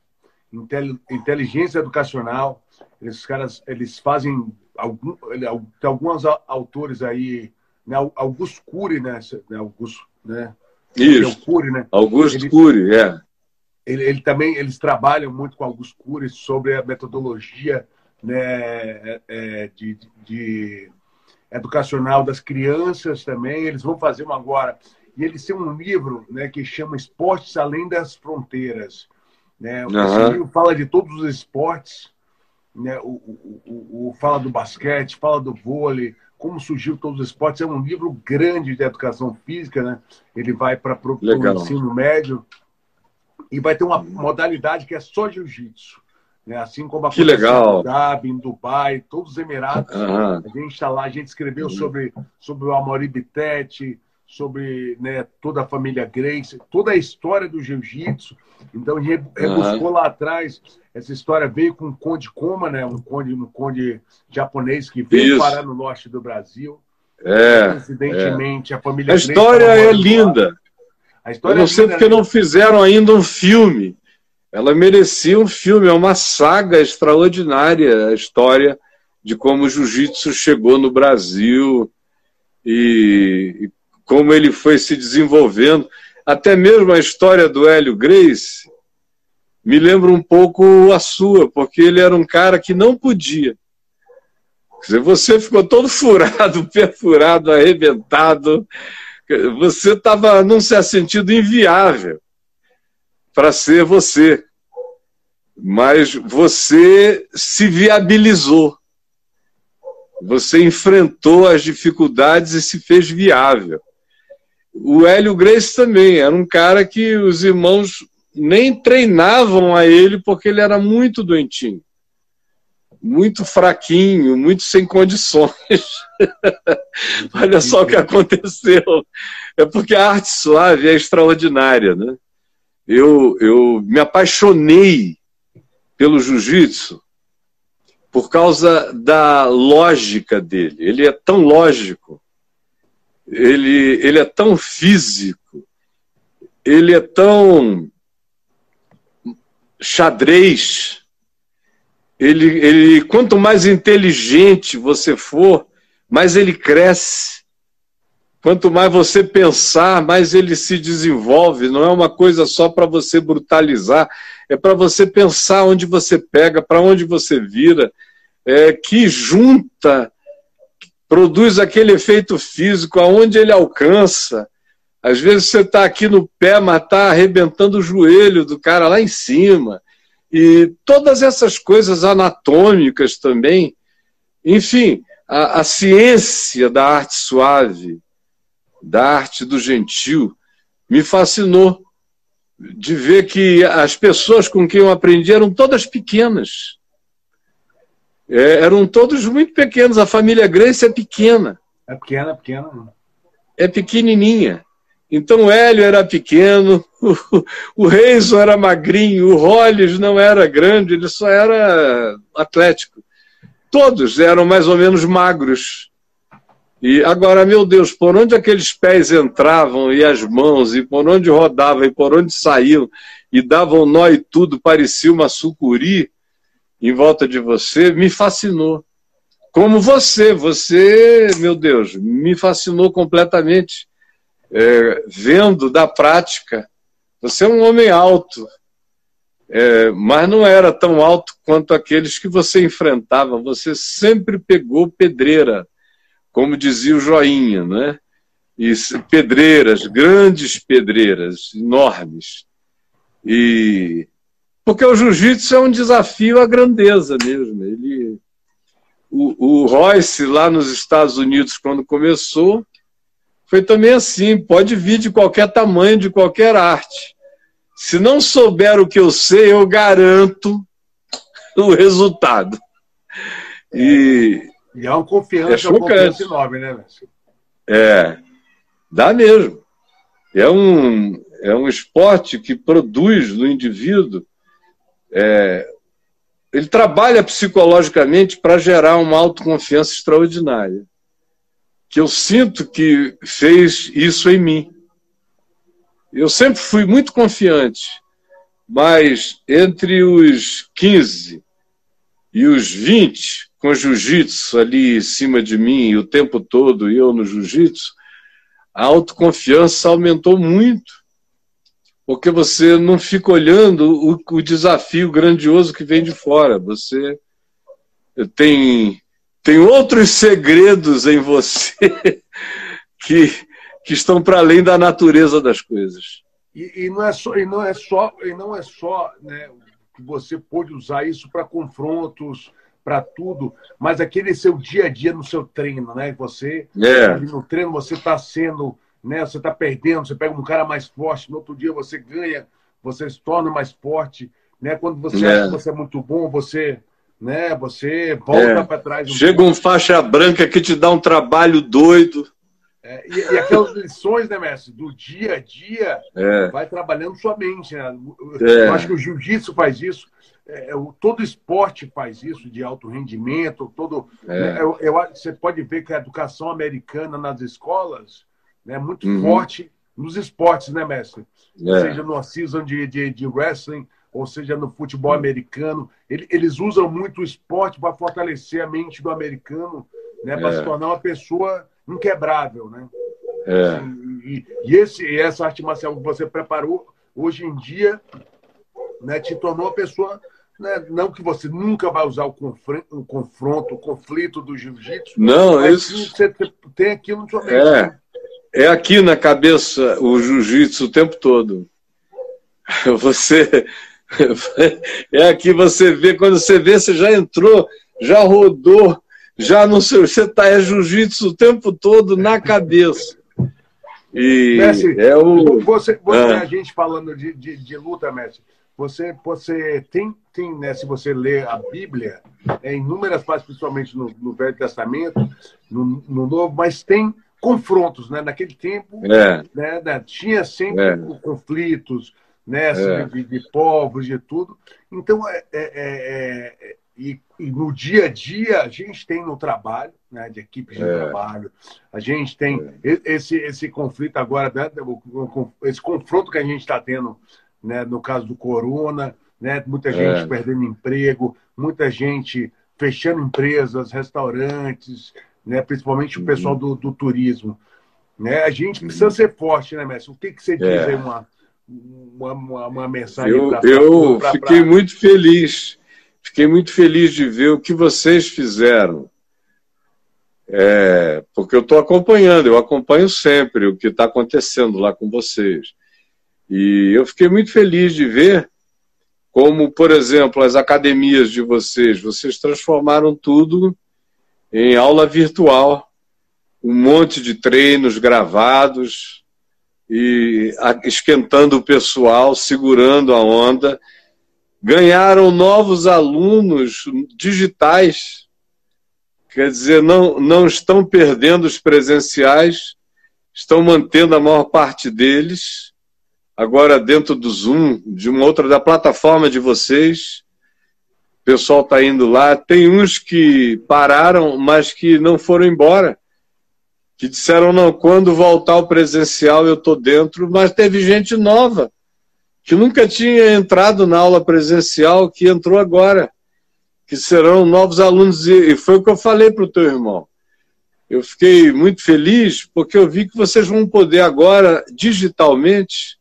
Inteligência Educacional, esses caras, eles fazem algum, tem alguns autores aí, né? Augusto Cury, né? Augusto, né? Isso. Cury, né? Augusto ele, Cury, é. Ele, ele, também, eles trabalham muito com Augusto Cury sobre a metodologia né, é, é, de, de, educacional das crianças também. Eles vão fazer um agora. E eles têm um livro né, que chama Esportes Além das Fronteiras. Né? Uhum. Esse livro fala de todos os esportes, né? o, o, o, o, fala do basquete, fala do vôlei, como surgiu todos os esportes. É um livro grande de educação física, né? Ele vai para o ensino médio e vai ter uma modalidade que é só jiu-jitsu. Né? Assim como a que legal. em Dhabi, em Dubai, todos os Emirados. Uhum. A gente está lá, a gente escreveu uhum. sobre, sobre o Amori sobre né, toda a família Grace, toda a história do jiu-jitsu. Então, rebuscou uhum. lá atrás. Essa história veio com o Conde Koma, né, um conde, um conde japonês que veio Isso. parar no norte do Brasil. É, Coincidentemente, é. a família A história é linda. A história Eu não é sei porque né? não fizeram ainda um filme. Ela merecia um filme, é uma saga extraordinária a história de como o jiu-jitsu chegou no Brasil e, e como ele foi se desenvolvendo. Até mesmo a história do Hélio Grace me lembra um pouco a sua, porque ele era um cara que não podia. Quer dizer, você ficou todo furado, perfurado, arrebentado. Você estava num certo sentido inviável para ser você. Mas você se viabilizou. Você enfrentou as dificuldades e se fez viável. O Hélio Grace também era um cara que os irmãos nem treinavam a ele porque ele era muito doentinho, muito fraquinho, muito sem condições. Olha só o que aconteceu. É porque a arte suave é extraordinária, né? Eu, eu me apaixonei pelo jiu-jitsu por causa da lógica dele. Ele é tão lógico ele, ele é tão físico, ele é tão xadrez. Ele, ele, quanto mais inteligente você for, mais ele cresce. Quanto mais você pensar, mais ele se desenvolve. Não é uma coisa só para você brutalizar, é para você pensar onde você pega, para onde você vira, é, que junta produz aquele efeito físico aonde ele alcança. Às vezes você está aqui no pé, mas está arrebentando o joelho do cara lá em cima. E todas essas coisas anatômicas também. Enfim, a, a ciência da arte suave, da arte do gentil, me fascinou de ver que as pessoas com quem eu aprendi eram todas pequenas. É, eram todos muito pequenos. A família Grace é pequena. É pequena, é pequena. É pequenininha. Então o Hélio era pequeno, o, o Reison era magrinho, o Hollis não era grande, ele só era atlético. Todos eram mais ou menos magros. E agora, meu Deus, por onde aqueles pés entravam e as mãos, e por onde rodavam, e por onde saíam, e davam nó e tudo, parecia uma sucuri em volta de você me fascinou. Como você, você, meu Deus, me fascinou completamente. É, vendo da prática, você é um homem alto, é, mas não era tão alto quanto aqueles que você enfrentava. Você sempre pegou pedreira, como dizia o Joinha, né? e pedreiras, grandes pedreiras, enormes. E porque o jiu-jitsu é um desafio à grandeza mesmo. Ele, o, o Royce, lá nos Estados Unidos, quando começou, foi também assim: pode vir de qualquer tamanho, de qualquer arte. Se não souber o que eu sei, eu garanto o resultado. E, e é uma confiança, é chocante. uma confiança enorme, né, Messi? É, dá mesmo. É um, é um esporte que produz no indivíduo. É, ele trabalha psicologicamente para gerar uma autoconfiança extraordinária. Que eu sinto que fez isso em mim. Eu sempre fui muito confiante, mas entre os 15 e os 20, com jiu-jitsu ali em cima de mim o tempo todo e eu no jiu-jitsu, a autoconfiança aumentou muito. Porque você não fica olhando o, o desafio grandioso que vem de fora. Você tem, tem outros segredos em você que que estão para além da natureza das coisas. E, e, não é só e não é só e não é só né, que você pode usar isso para confrontos para tudo, mas aquele seu dia a dia no seu treino, né? Você é. no treino você está sendo, né? Você está perdendo, você pega um cara mais forte, no outro dia você ganha, você se torna mais forte, né? Quando você é. acha que você é muito bom, você né? Você volta é. para trás. Um Chega pouco. um faixa branca que te dá um trabalho doido. É, e, e, aquelas lições, né, mestre, do dia a dia, é. vai trabalhando sua mente. Né? É. Eu acho que o jiu-jitsu faz isso, é, o, todo esporte faz isso, de alto rendimento. Todo, né, eu, eu, você pode ver que a educação americana nas escolas né, muito uhum. forte nos esportes, né, mestre? É. Seja no season de, de, de, wrestling, ou seja no futebol americano. Ele, eles usam muito o esporte para fortalecer a mente do americano, né, para se tornar uma pessoa inquebrável, né? É. E, e, esse, e essa arte marcial que você preparou, hoje em dia, né, te tornou uma pessoa. Né, não que você nunca vai usar o confronto, o, confronto, o conflito do jiu-jitsu. Não, isso. Você tem aquilo na sua mente. É? É aqui na cabeça o jiu-jitsu o tempo todo. Você. É aqui você vê, quando você vê, você já entrou, já rodou, já no seu. Você está é jiu-jitsu o tempo todo na cabeça. E Messi, é o. Você, você ah. a gente falando de, de, de, luta, Messi, você, você tem, tem né, se você ler a Bíblia, é, inúmeras partes, principalmente no, no Velho Testamento, no, no, Novo, mas tem confrontos, né? Naquele tempo, é. né, né, tinha sempre é. conflitos, né, assim, é. de, de, povos, de tudo. Então, é, é, é e, e, no dia a dia a gente tem no trabalho, né, de equipes de é. trabalho, a gente tem é. esse, esse conflito agora, né, esse confronto que a gente está tendo né, no caso do corona, né, muita é. gente perdendo emprego, muita gente fechando empresas, restaurantes, né, principalmente o pessoal uhum. do, do turismo. Né? A gente precisa uhum. ser forte, né, Messi? O que, que você diz é. aí, uma, uma, uma, uma mensagem? Eu, pra, eu pra, fiquei pra... muito feliz Fiquei muito feliz de ver o que vocês fizeram. É, porque eu estou acompanhando, eu acompanho sempre o que está acontecendo lá com vocês. E eu fiquei muito feliz de ver como, por exemplo, as academias de vocês, vocês transformaram tudo em aula virtual, um monte de treinos gravados e esquentando o pessoal, segurando a onda ganharam novos alunos digitais, quer dizer, não, não estão perdendo os presenciais, estão mantendo a maior parte deles, agora dentro do Zoom, de uma outra, da plataforma de vocês. O pessoal está indo lá. Tem uns que pararam, mas que não foram embora. Que disseram, não, quando voltar o presencial eu estou dentro, mas teve gente nova que nunca tinha entrado na aula presencial, que entrou agora, que serão novos alunos. E foi o que eu falei para o teu irmão. Eu fiquei muito feliz porque eu vi que vocês vão poder agora, digitalmente,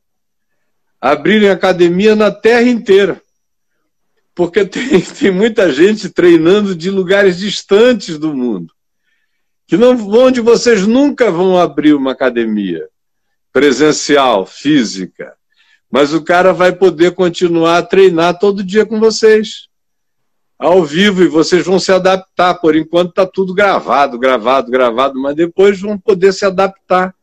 abrirem academia na terra inteira. Porque tem, tem muita gente treinando de lugares distantes do mundo, que não, onde vocês nunca vão abrir uma academia presencial, física, mas o cara vai poder continuar a treinar todo dia com vocês, ao vivo, e vocês vão se adaptar. Por enquanto está tudo gravado, gravado, gravado, mas depois vão poder se adaptar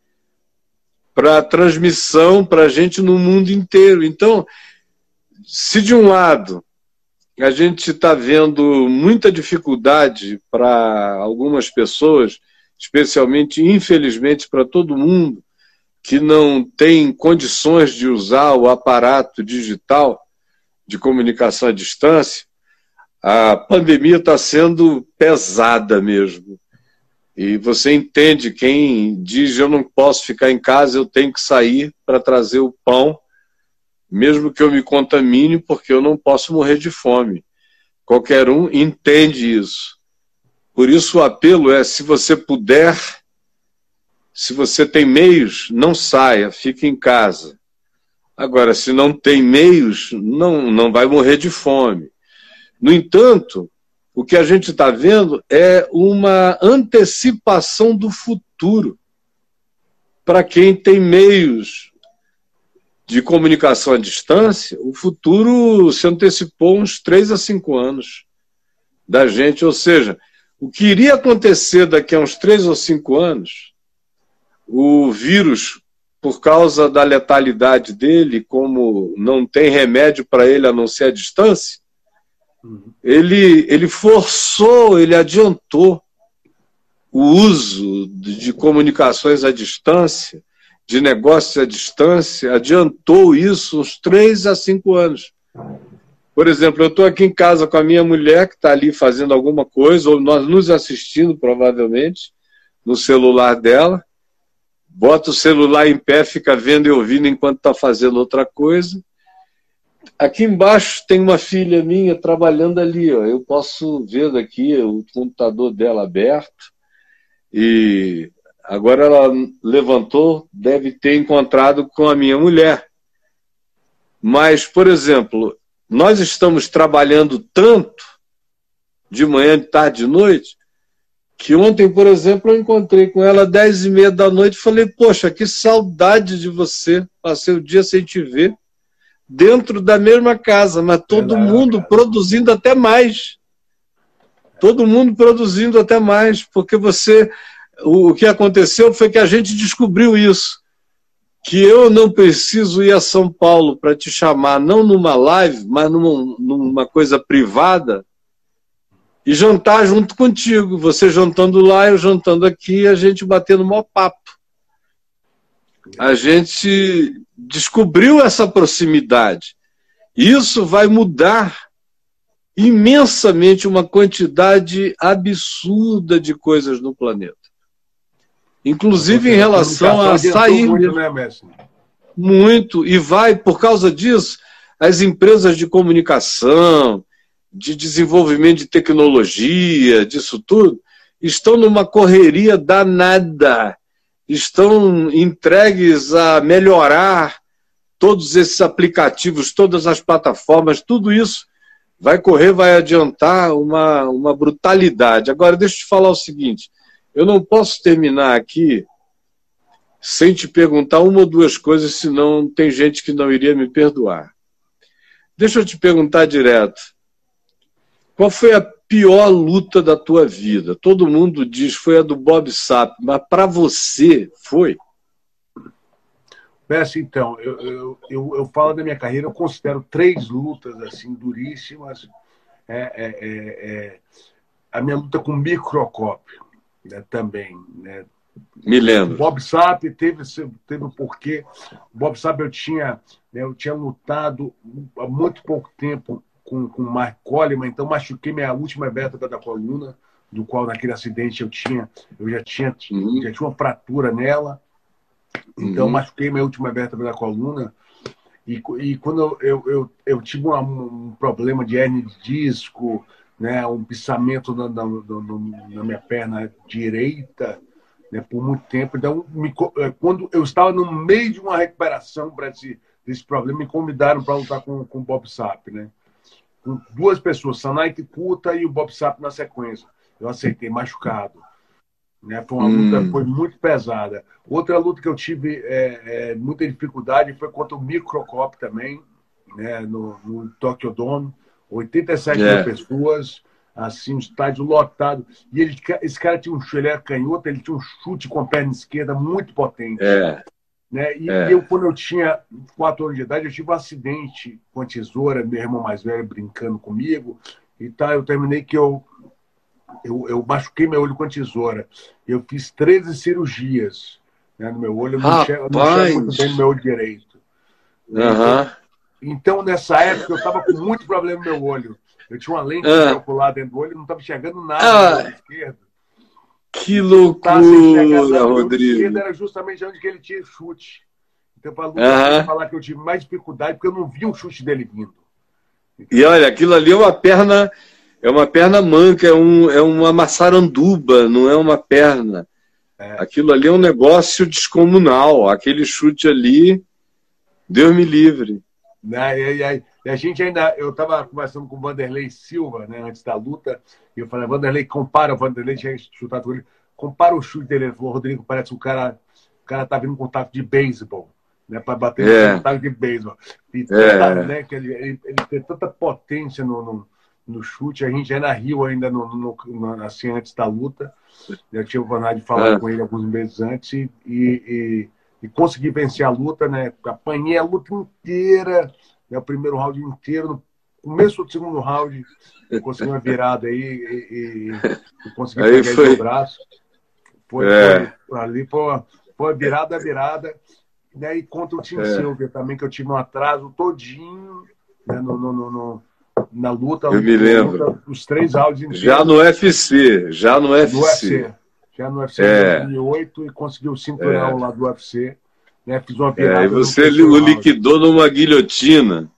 para a transmissão para a gente no mundo inteiro. Então, se de um lado a gente está vendo muita dificuldade para algumas pessoas, especialmente, infelizmente, para todo mundo, que não tem condições de usar o aparato digital de comunicação à distância, a pandemia está sendo pesada mesmo. E você entende quem diz eu não posso ficar em casa, eu tenho que sair para trazer o pão mesmo que eu me contamine, porque eu não posso morrer de fome. Qualquer um entende isso. Por isso o apelo é: se você puder, se você tem meios, não saia, fique em casa. Agora, se não tem meios, não, não vai morrer de fome. No entanto, o que a gente está vendo é uma antecipação do futuro para quem tem meios de comunicação à distância, o futuro se antecipou uns três a cinco anos da gente. Ou seja, o que iria acontecer daqui a uns três ou cinco anos, o vírus, por causa da letalidade dele, como não tem remédio para ele a não ser a distância, uhum. ele, ele forçou, ele adiantou o uso de comunicações à distância de negócios à distância adiantou isso uns três a cinco anos. Por exemplo, eu estou aqui em casa com a minha mulher, que está ali fazendo alguma coisa, ou nós nos assistindo, provavelmente, no celular dela. Bota o celular em pé, fica vendo e ouvindo enquanto está fazendo outra coisa. Aqui embaixo tem uma filha minha trabalhando ali, ó. eu posso ver daqui o computador dela aberto e Agora ela levantou, deve ter encontrado com a minha mulher. Mas, por exemplo, nós estamos trabalhando tanto, de manhã, de tarde, de noite, que ontem, por exemplo, eu encontrei com ela às dez e meia da noite e falei, poxa, que saudade de você. Passei o dia sem te ver, dentro da mesma casa, mas todo mundo produzindo até mais. Todo mundo produzindo até mais, porque você o que aconteceu foi que a gente descobriu isso. Que eu não preciso ir a São Paulo para te chamar, não numa live, mas numa, numa coisa privada, e jantar junto contigo. Você jantando lá, eu jantando aqui, a gente batendo maior papo. A gente descobriu essa proximidade. Isso vai mudar imensamente uma quantidade absurda de coisas no planeta. Inclusive em relação a sair. Muito, né, Messi? Muito. E vai, por causa disso, as empresas de comunicação, de desenvolvimento de tecnologia, disso tudo, estão numa correria danada. Estão entregues a melhorar todos esses aplicativos, todas as plataformas, tudo isso vai correr, vai adiantar uma, uma brutalidade. Agora, deixa eu te falar o seguinte: eu não posso terminar aqui sem te perguntar uma ou duas coisas, senão tem gente que não iria me perdoar. Deixa eu te perguntar direto. Qual foi a pior luta da tua vida? Todo mundo diz foi a do Bob Sapp, mas para você foi? Peço então, eu, eu, eu, eu, falo da minha carreira, eu considero três lutas assim duríssimas. É, é, é, é a minha luta com microcópio né, também. Né? Me lembro. Bob Sapp teve, teve o porquê. Bob Sapp eu tinha, né, eu tinha lutado há muito pouco tempo com, com o Mark Coleman, então machuquei minha última vértebra da coluna, do qual naquele acidente eu tinha, eu já tinha, uhum. já tinha uma fratura nela. Então uhum. machuquei minha última vértebra da coluna. E, e quando eu, eu, eu, eu tive um, um problema de hernia de disco, né, um pissamento na, na, na, minha perna direita né, por muito tempo. Então, me, é, quando eu estava no meio de uma recuperação para esse desse problema, me convidaram para lutar com, com o Bob Sapp, né? Com duas pessoas, Sanai Kuta e o Bob Sapp na sequência. Eu aceitei, machucado. Né? Foi uma luta hum. foi muito pesada. Outra luta que eu tive é, é, muita dificuldade foi contra o Microcop também, né? no, no Tokyo Dome. 87 é. mil pessoas, assim, um estádio lotado. E ele, esse cara tinha um ele era canhoto, ele tinha um chute com a perna esquerda muito potente. É. Né? E é. eu, quando eu tinha quatro anos de idade, eu tive um acidente com a tesoura, meu irmão mais velho brincando comigo. E tá, eu terminei que eu eu, eu machuquei meu olho com a tesoura. Eu fiz 13 cirurgias né, no meu olho. Eu não enxergo, muito bem no meu olho direito. Uhum. Então, nessa época, eu estava com muito problema no meu olho. Eu tinha uma lente uhum. calculada dentro do olho, não estava enxergando nada ah. no olho esquerdo. Que loucura, Rodrigo. era justamente onde ele tinha chute. Então, para uhum. falar que eu tive mais dificuldade, porque eu não vi o chute dele vindo. E olha, aquilo ali é uma perna é uma perna manca, é, um, é uma maçaranduba, não é uma perna. É. Aquilo ali é um negócio descomunal. Aquele chute ali, Deus me livre. Né? E, e, e a gente ainda. Eu estava conversando com o Vanderlei Silva, né, antes da luta, e eu falei, Vanderlei, compara, o Vanderlei tinha chutado com ele, compara o chute dele. Ele falou, Rodrigo, parece que o cara, o cara tá vindo com contato de beisebol. Né, para bater é. no contato de beisebol. E é. né, que ele, ele, ele, tem tanta potência no, no no chute. A gente ainda riu ainda no, no, no, assim antes da luta. Eu tive a oportunidade de falar é. com ele alguns meses antes e, e, e, consegui vencer a luta, né? Apanhei a luta inteira, né? o primeiro round inteiro. No começo do segundo round, eu consegui uma virada aí e, e consegui aí pegar foi... o braço. Foi, é. foi, ali foi, foi virada, virada. Né? E contra o Tim é. Silver também, que eu tive um atraso todinho né? no, no, no, no na luta. Eu me lembro. os três áudios Já no UFC, já no UFC. No UFC. Já no UFC é. em 2008 e conseguiu o cinturão é. lá do UFC. Né? Fiz uma virada. É, e você o liquidou numa guilhotina.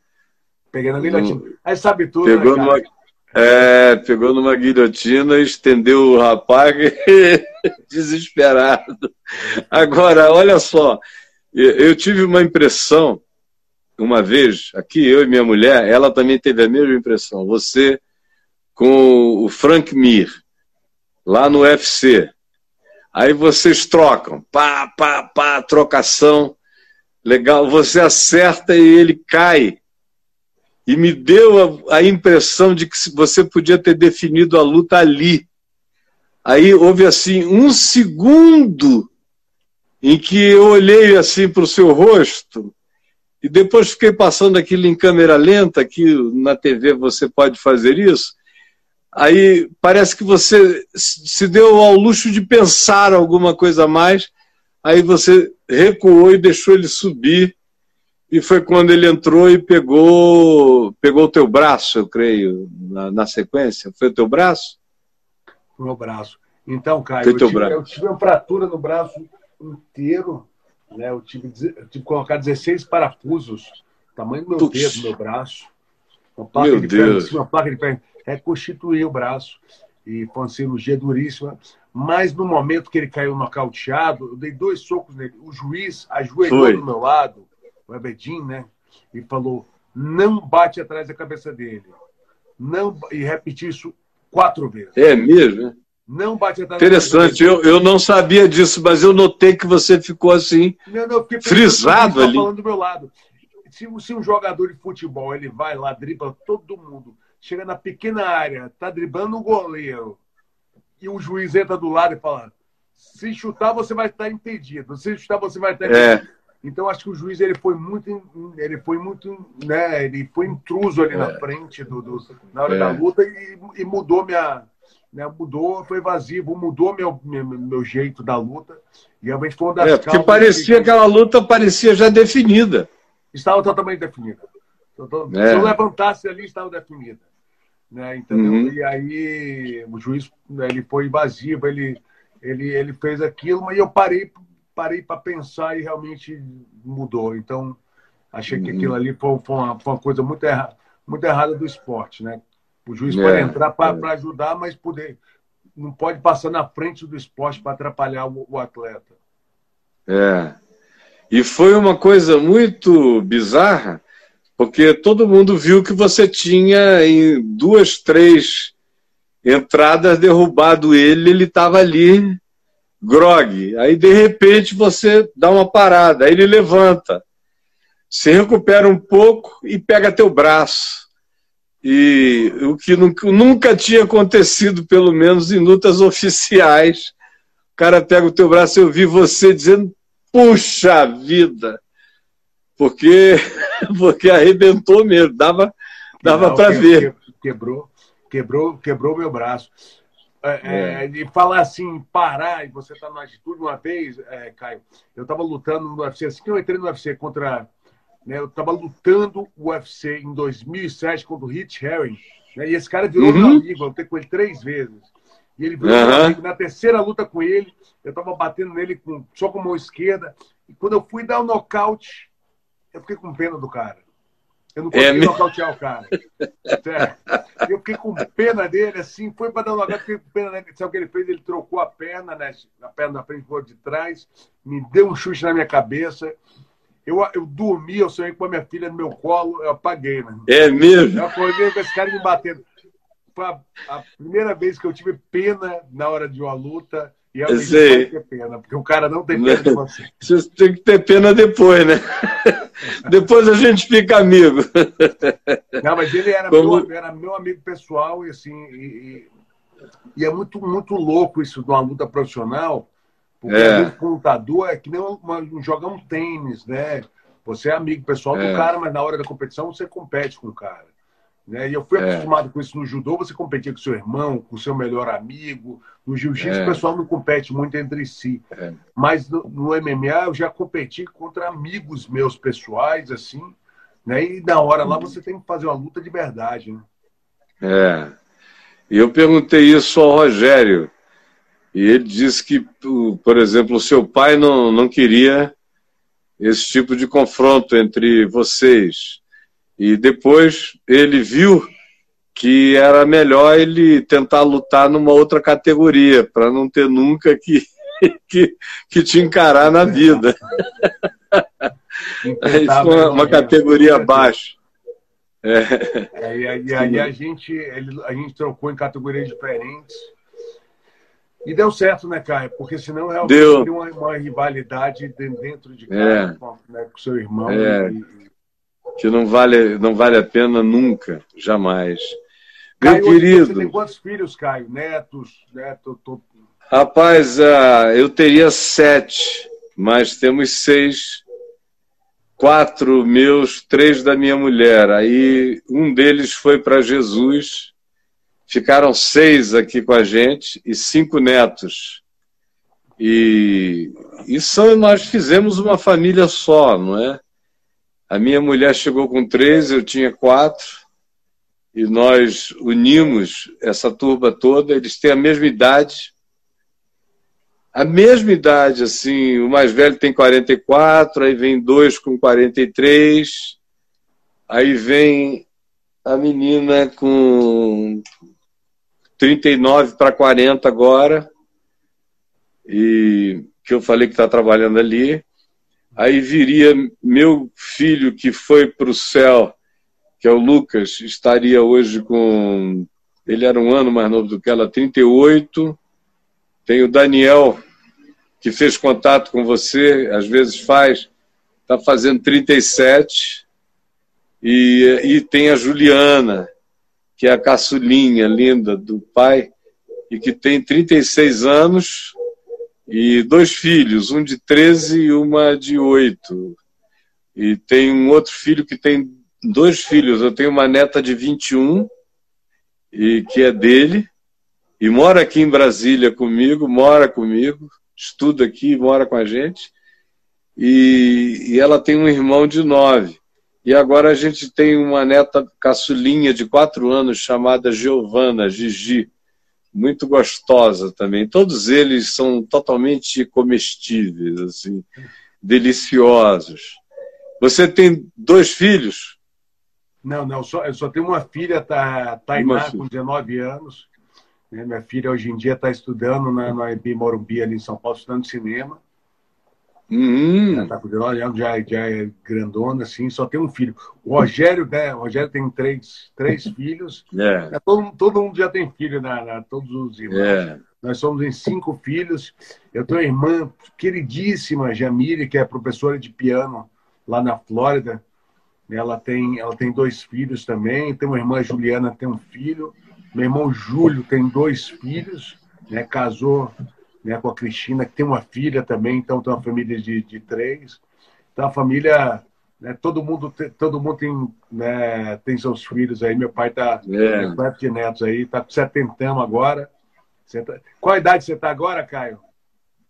Peguei na guilhotina. Aí sabe tudo, Pegou né, numa... É, pegou numa guilhotina, estendeu o rapaz desesperado. Agora, olha só, eu tive uma impressão uma vez, aqui eu e minha mulher, ela também teve a mesma impressão. Você com o Frank Mir, lá no UFC. Aí vocês trocam, pá, pá, pá, trocação. Legal, você acerta e ele cai. E me deu a, a impressão de que você podia ter definido a luta ali. Aí houve assim um segundo em que eu olhei assim para o seu rosto e depois fiquei passando aquilo em câmera lenta, que na TV você pode fazer isso. Aí parece que você se deu ao luxo de pensar alguma coisa a mais, aí você recuou e deixou ele subir. E foi quando ele entrou e pegou pegou o teu braço, eu creio, na, na sequência. Foi o teu braço? Foi o meu braço. Então, Caio, eu tive, eu tive uma fratura no braço inteiro né? Eu, tive, eu tive que colocar 16 parafusos, tamanho do meu Puxa. dedo, do meu braço. Uma placa meu de Deus. Ferro, uma placa de ferro. Reconstituir o braço. E foi uma cirurgia duríssima. Mas no momento que ele caiu nocauteado, eu dei dois socos nele. O juiz ajoelhou foi. do meu lado, o Ebedin, né? E falou: não bate atrás da cabeça dele. Não, e repetir isso quatro vezes. É mesmo, né? Não bate atrás Interessante, eu, eu não sabia disso, mas eu notei que você ficou assim, não, não, frisado ali. falando do meu lado. Se, se, um jogador de futebol ele vai lá, dribla todo mundo, chega na pequena área, tá driblando o goleiro, e o juiz entra do lado e fala: se chutar, você vai estar impedido. Se chutar, você vai estar é. impedido. É. Então acho que o juiz ele foi muito, ele foi muito, né? Ele foi intruso ali é. na frente do, do na hora é. da luta e, e mudou minha né, mudou, foi evasivo, mudou meu, meu, meu, jeito da luta. E realmente foi uma das É, porque parecia que... aquela luta parecia já definida. Estava totalmente definida. É. Se eu levantasse ali, estava definida. Né, entendeu? Uhum. E aí o juiz ele foi invasivo, ele, ele, ele fez aquilo, mas eu parei parei para pensar e realmente mudou. Então, achei uhum. que aquilo ali foi, foi, uma, foi uma coisa muito, erra, muito errada do esporte, né? O juiz é, pode entrar para é. ajudar, mas poder, não pode passar na frente do esporte para atrapalhar o, o, atleta. É. E foi uma coisa muito bizarra, porque todo mundo viu que você tinha em duas, três entradas derrubado ele, ele estava ali grog. Aí, de repente, você dá uma parada. Aí ele levanta. Se recupera um pouco e pega teu braço. E o que nunca tinha acontecido, pelo menos em lutas oficiais. O cara pega o teu braço eu vi você dizendo, puxa vida! Porque, porque arrebentou mesmo, dava, dava para ver. Quebrou, quebrou, quebrou meu braço. É, é. de falar assim, parar, e você está na atitude uma vez, é, Caio, eu estava lutando no UFC, assim que eu entrei no UFC contra. Né, eu estava lutando o UFC em 2007 contra o Rich Herring, né, e esse cara virou uhum. meu amigo, eu lutei com ele três vezes. E ele virou uhum. meu amigo. Na terceira luta com ele, eu estava batendo nele com, só com a mão esquerda, e quando eu fui dar o um nocaute, eu fiquei com pena do cara. Eu não consegui é nocautear o cara. Eu fiquei com pena dele, assim, foi para dar uma fiquei com pena dele. Sabe o que ele fez? Ele trocou a perna, né? A perna da frente por de trás, me deu um chute na minha cabeça. Eu, eu dormi, eu sonhei com a minha filha no meu colo, eu apaguei, né? É mesmo? Eu acordei com esse cara me batendo. Foi a, a primeira vez que eu tive pena na hora de uma luta e eu sei. ter pena, porque o cara não tem pena de você. Você tem que ter pena depois, né? depois a gente fica amigo. Não, mas ele era, Como... meu, era meu amigo pessoal e assim. E, e, é muito, muito louco isso de uma luta profissional, porque é. o computador é que nem um, jogar um tênis, né? Você é amigo pessoal é. do cara, mas na hora da competição você compete com o cara. Né? E eu fui é. acostumado com isso no judô, você competia com seu irmão, com seu melhor amigo. No jiu-jitsu, é. o pessoal não compete muito entre si. É. Mas no, no, MMA, eu já competi contra amigos meus pessoais, assim. Né? E na hora lá, você tem que fazer uma luta de verdade. Né? É. E eu perguntei isso ao Rogério. E ele disse que, por exemplo, o seu pai não, não queria esse tipo de confronto entre vocês. E depois ele viu que era melhor ele tentar lutar numa outra categoria, para não ter nunca que, que, que te encarar na vida. Aí foi uma, categoria abaixo. É. É, e aí, a, gente, a gente trocou em categorias diferentes. E deu certo, né, Caio? Porque senão realmente deu. uma, uma rivalidade dentro de casa é. né, com seu irmão. É. E, que não vale, não vale a pena nunca, jamais. Meu Caio, querido. Você tem quantos filhos, Caio? Netos? Neto, tô... Rapaz, uh, eu teria sete, mas temos seis. Quatro meus, três da minha mulher. Aí um deles foi para Jesus. Ficaram seis aqui com a gente e cinco netos. E isso nós fizemos uma família só, não é? A minha mulher chegou com três, eu tinha quatro, e nós unimos essa turba toda. Eles têm a mesma idade, a mesma idade, assim. O mais velho tem 44, aí vem dois com 43, aí vem a menina com 39 para 40 agora, e que eu falei que está trabalhando ali. Aí viria meu filho que foi para o céu, que é o Lucas, estaria hoje com. Ele era um ano mais novo do que ela, 38. Tem o Daniel, que fez contato com você, às vezes faz, está fazendo 37. E, e tem a Juliana, que é a caçulinha linda do pai, e que tem 36 anos e dois filhos, um de 13 e uma de 8. E tem um outro filho que tem dois filhos. Eu tenho uma neta de 21, e que é dele, e mora aqui em Brasília comigo, mora comigo, estuda aqui, mora com a gente. E, e ela tem um irmão de nove. E agora a gente tem uma neta caçulinha de quatro anos chamada Giovana, Gigi muito gostosa também. Todos eles são totalmente comestíveis, assim, deliciosos. Você tem dois filhos? Não, não, só, eu só tenho uma filha, tá, Tainá, com 19 anos. Né? Minha filha hoje em dia está estudando na, na EB Morumbi, ali em São Paulo, estudando cinema. Ela tá com 19 anos, já, já é grandona, assim, só tem um filho. O Rogério, né? O Rogério tem três, três filhos. É. é. Todo, todo mundo já tem filho, na, na todos os irmãos. É. Nós somos em cinco filhos. Eu tenho uma irmã queridíssima, Jamile, que é professora de piano lá na Flórida. Ela tem, ela tem dois filhos também. Tem uma irmã, Juliana, tem um filho. Meu irmão Júlio tem dois filhos, né? casou né, com a Cristina, que tem uma filha também, então tem uma família de, de três. Então a família, né, todo mundo, todo mundo tem, né, tem seus filhos aí. Meu pai está é. de netos aí, está com 70 agora. Tá... Qual idade você está agora, Caio?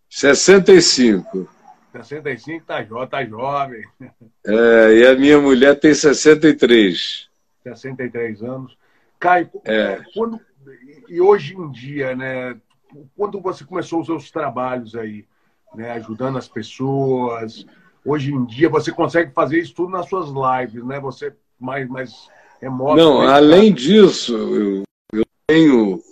65. 65 tá, jo tá jovem. É, e a minha mulher tem 63. 63 anos. Caio, é. quando, e hoje em dia, né, quando você começou os seus trabalhos aí, né, ajudando as pessoas, hoje em dia você consegue fazer isso tudo nas suas lives, né? Você mais, mais remoto. Não, além disso, eu, eu tenho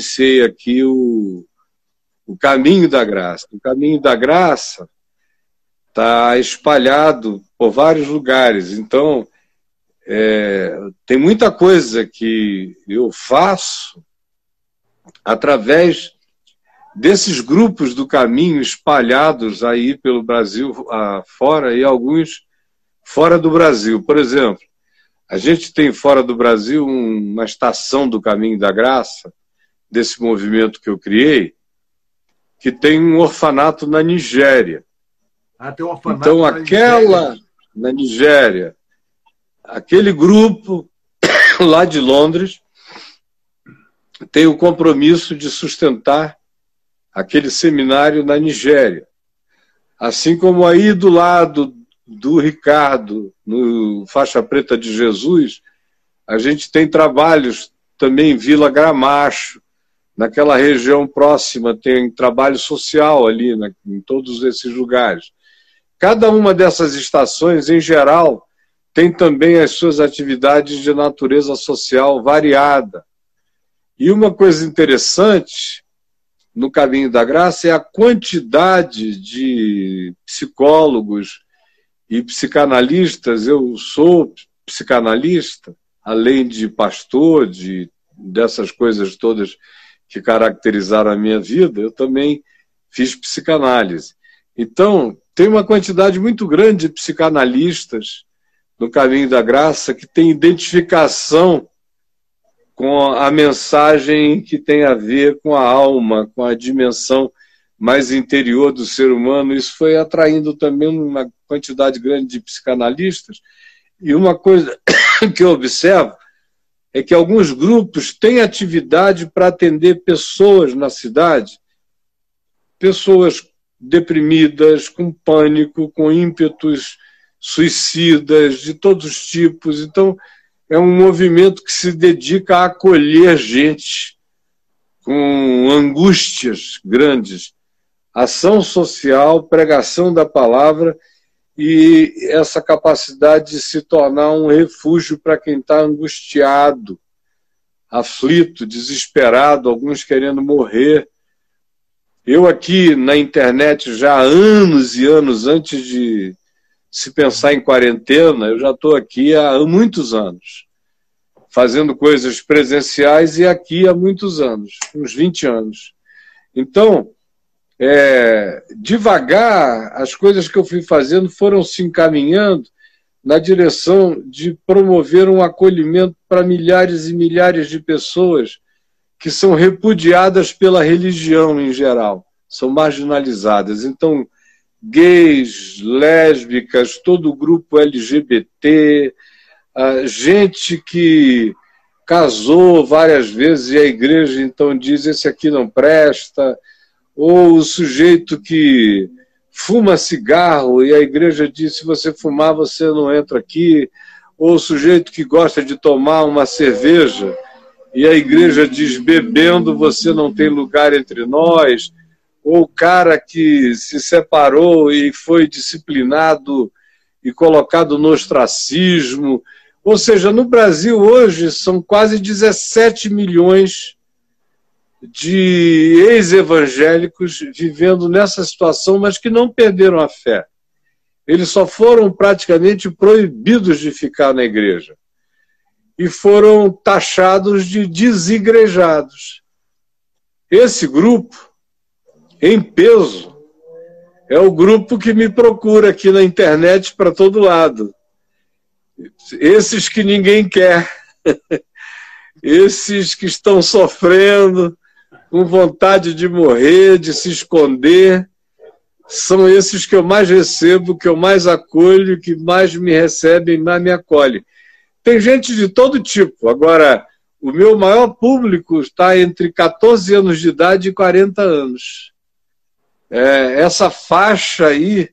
disse aqui o, o caminho da graça. O caminho da graça está espalhado por vários lugares. Então, é, tem muita coisa que eu faço através desses grupos do caminho espalhados aí pelo Brasil fora e alguns fora do Brasil. Por exemplo, a gente tem fora do Brasil uma estação do Caminho da Graça desse movimento que eu criei, que tem um orfanato na Nigéria. Ah, tem um orfanato então, aquela na Nigéria, aquele grupo lá de Londres tem o compromisso de sustentar aquele seminário na Nigéria. Assim como aí do lado do Ricardo, no Faixa Preta de Jesus, a gente tem trabalhos também em Vila Gramacho, naquela região próxima tem trabalho social ali, né, em todos esses lugares. Cada uma dessas estações, em geral, tem também as suas atividades de natureza social variada. E uma coisa interessante no Caminho da Graça é a quantidade de psicólogos e psicanalistas. Eu sou psicanalista, além de pastor, de dessas coisas todas que caracterizaram a minha vida, eu também fiz psicanálise. Então, tem uma quantidade muito grande de psicanalistas no caminho da graça que tem identificação com a mensagem que tem a ver com a alma, com a dimensão mais interior do ser humano. Isso foi atraindo também uma quantidade grande de psicanalistas. E uma coisa que eu observo é que alguns grupos têm atividade para atender pessoas na cidade, pessoas deprimidas, com pânico, com ímpetos suicidas de todos os tipos. Então, é um movimento que se dedica a acolher gente com angústias grandes. Ação social, pregação da palavra e essa capacidade de se tornar um refúgio para quem está angustiado, aflito, desesperado, alguns querendo morrer. Eu aqui na internet já há anos e anos antes de se pensar em quarentena, eu já estou aqui há muitos anos, fazendo coisas presenciais e aqui há muitos anos, uns 20 anos. Então, é, devagar, as coisas que eu fui fazendo foram se encaminhando na direção de promover um acolhimento para milhares e milhares de pessoas que são repudiadas pela religião em geral, são marginalizadas. Então, gays, lésbicas, todo o grupo LGBT, gente que casou várias vezes e a igreja então diz: esse aqui não presta ou o sujeito que fuma cigarro e a igreja diz: se você fumar, você não entra aqui, ou o sujeito que gosta de tomar uma cerveja e a igreja diz: bebendo, você não tem lugar entre nós, ou o cara que se separou e foi disciplinado e colocado no ostracismo. Ou seja, no Brasil hoje são quase 17 milhões de ex-evangélicos vivendo nessa situação, mas que não perderam a fé. Eles só foram praticamente proibidos de ficar na igreja e foram taxados de desigrejados. Esse grupo, em peso, é o grupo que me procura aqui na internet para todo lado. Esses que ninguém quer, esses que estão sofrendo, com vontade de morrer, de se esconder, são esses que eu mais recebo, que eu mais acolho, que mais me recebem, mais me acolhem. Tem gente de todo tipo. Agora, o meu maior público está entre 14 anos de idade e 40 anos. É, essa faixa aí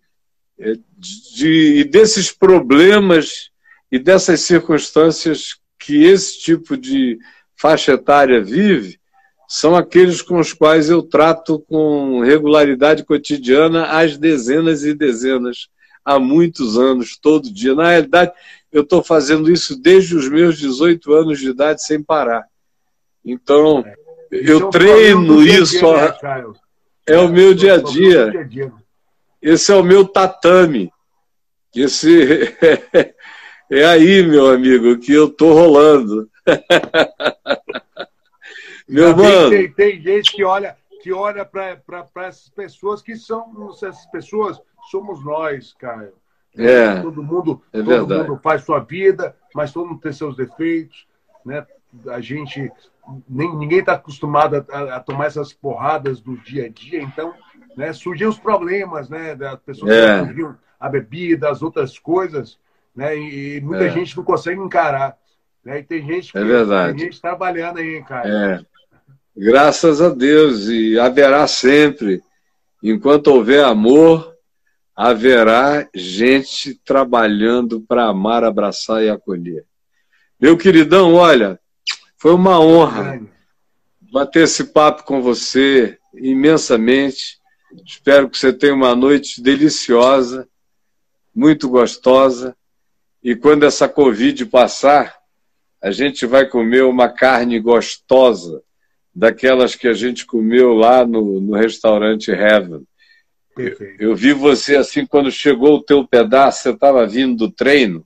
é, de, desses problemas e dessas circunstâncias que esse tipo de faixa etária vive, são aqueles com os quais eu trato com regularidade cotidiana às dezenas e dezenas, há muitos anos, todo dia. Na realidade, eu estou fazendo isso desde os meus 18 anos de idade sem parar. Então, é. eu treino isso. Dia, né, é o meu dia a dia. Esse é o meu tatame. Esse é aí, meu amigo, que eu estou rolando. Meu mano. Tem, tem, gente que olha, que olha para essas pessoas que são essas pessoas somos nós, Caio. É, todo mundo, é todo mundo faz sua vida, mas todo mundo tem seus defeitos, né? A gente nem, ninguém está acostumado a, a, tomar essas porradas do dia a dia, então, né? Surgem os problemas, né? Das pessoas é. que a bebida, as outras coisas, né? E, e muita é. gente não consegue encarar. Né? E tem gente que, é verdade. tem gente trabalhando aí, cara. É. Graças a Deus, e haverá sempre. Enquanto houver amor, haverá gente trabalhando para amar, abraçar e acolher. Meu queridão, olha, foi uma honra bater esse papo com você imensamente. Espero que você tenha uma noite deliciosa, muito gostosa. E quando essa Covid passar, a gente vai comer uma carne gostosa daquelas que a gente comeu lá no, no restaurante Heaven. Perfeito. Eu vi você assim, quando chegou o teu pedaço, você estava vindo do treino,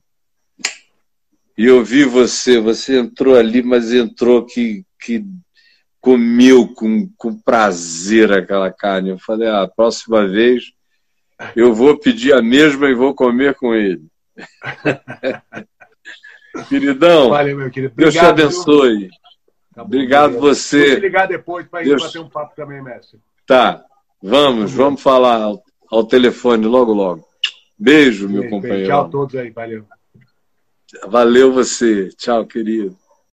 e eu vi você, você entrou ali, mas entrou que, que comeu com, com prazer aquela carne. Eu falei, ah, a próxima vez eu vou pedir a mesma e vou comer com ele. Queridão, Valeu, meu querido. Obrigado, Deus te abençoe. Viu? Tá Obrigado você. Vou te ligar depois para Deus... bater um papo também, mestre. Tá, vamos, vamos falar ao, ao, telefone logo, logo. Beijo, meu companheiro. Tchau a todos aí, valeu. Valeu você. Tchau, querido.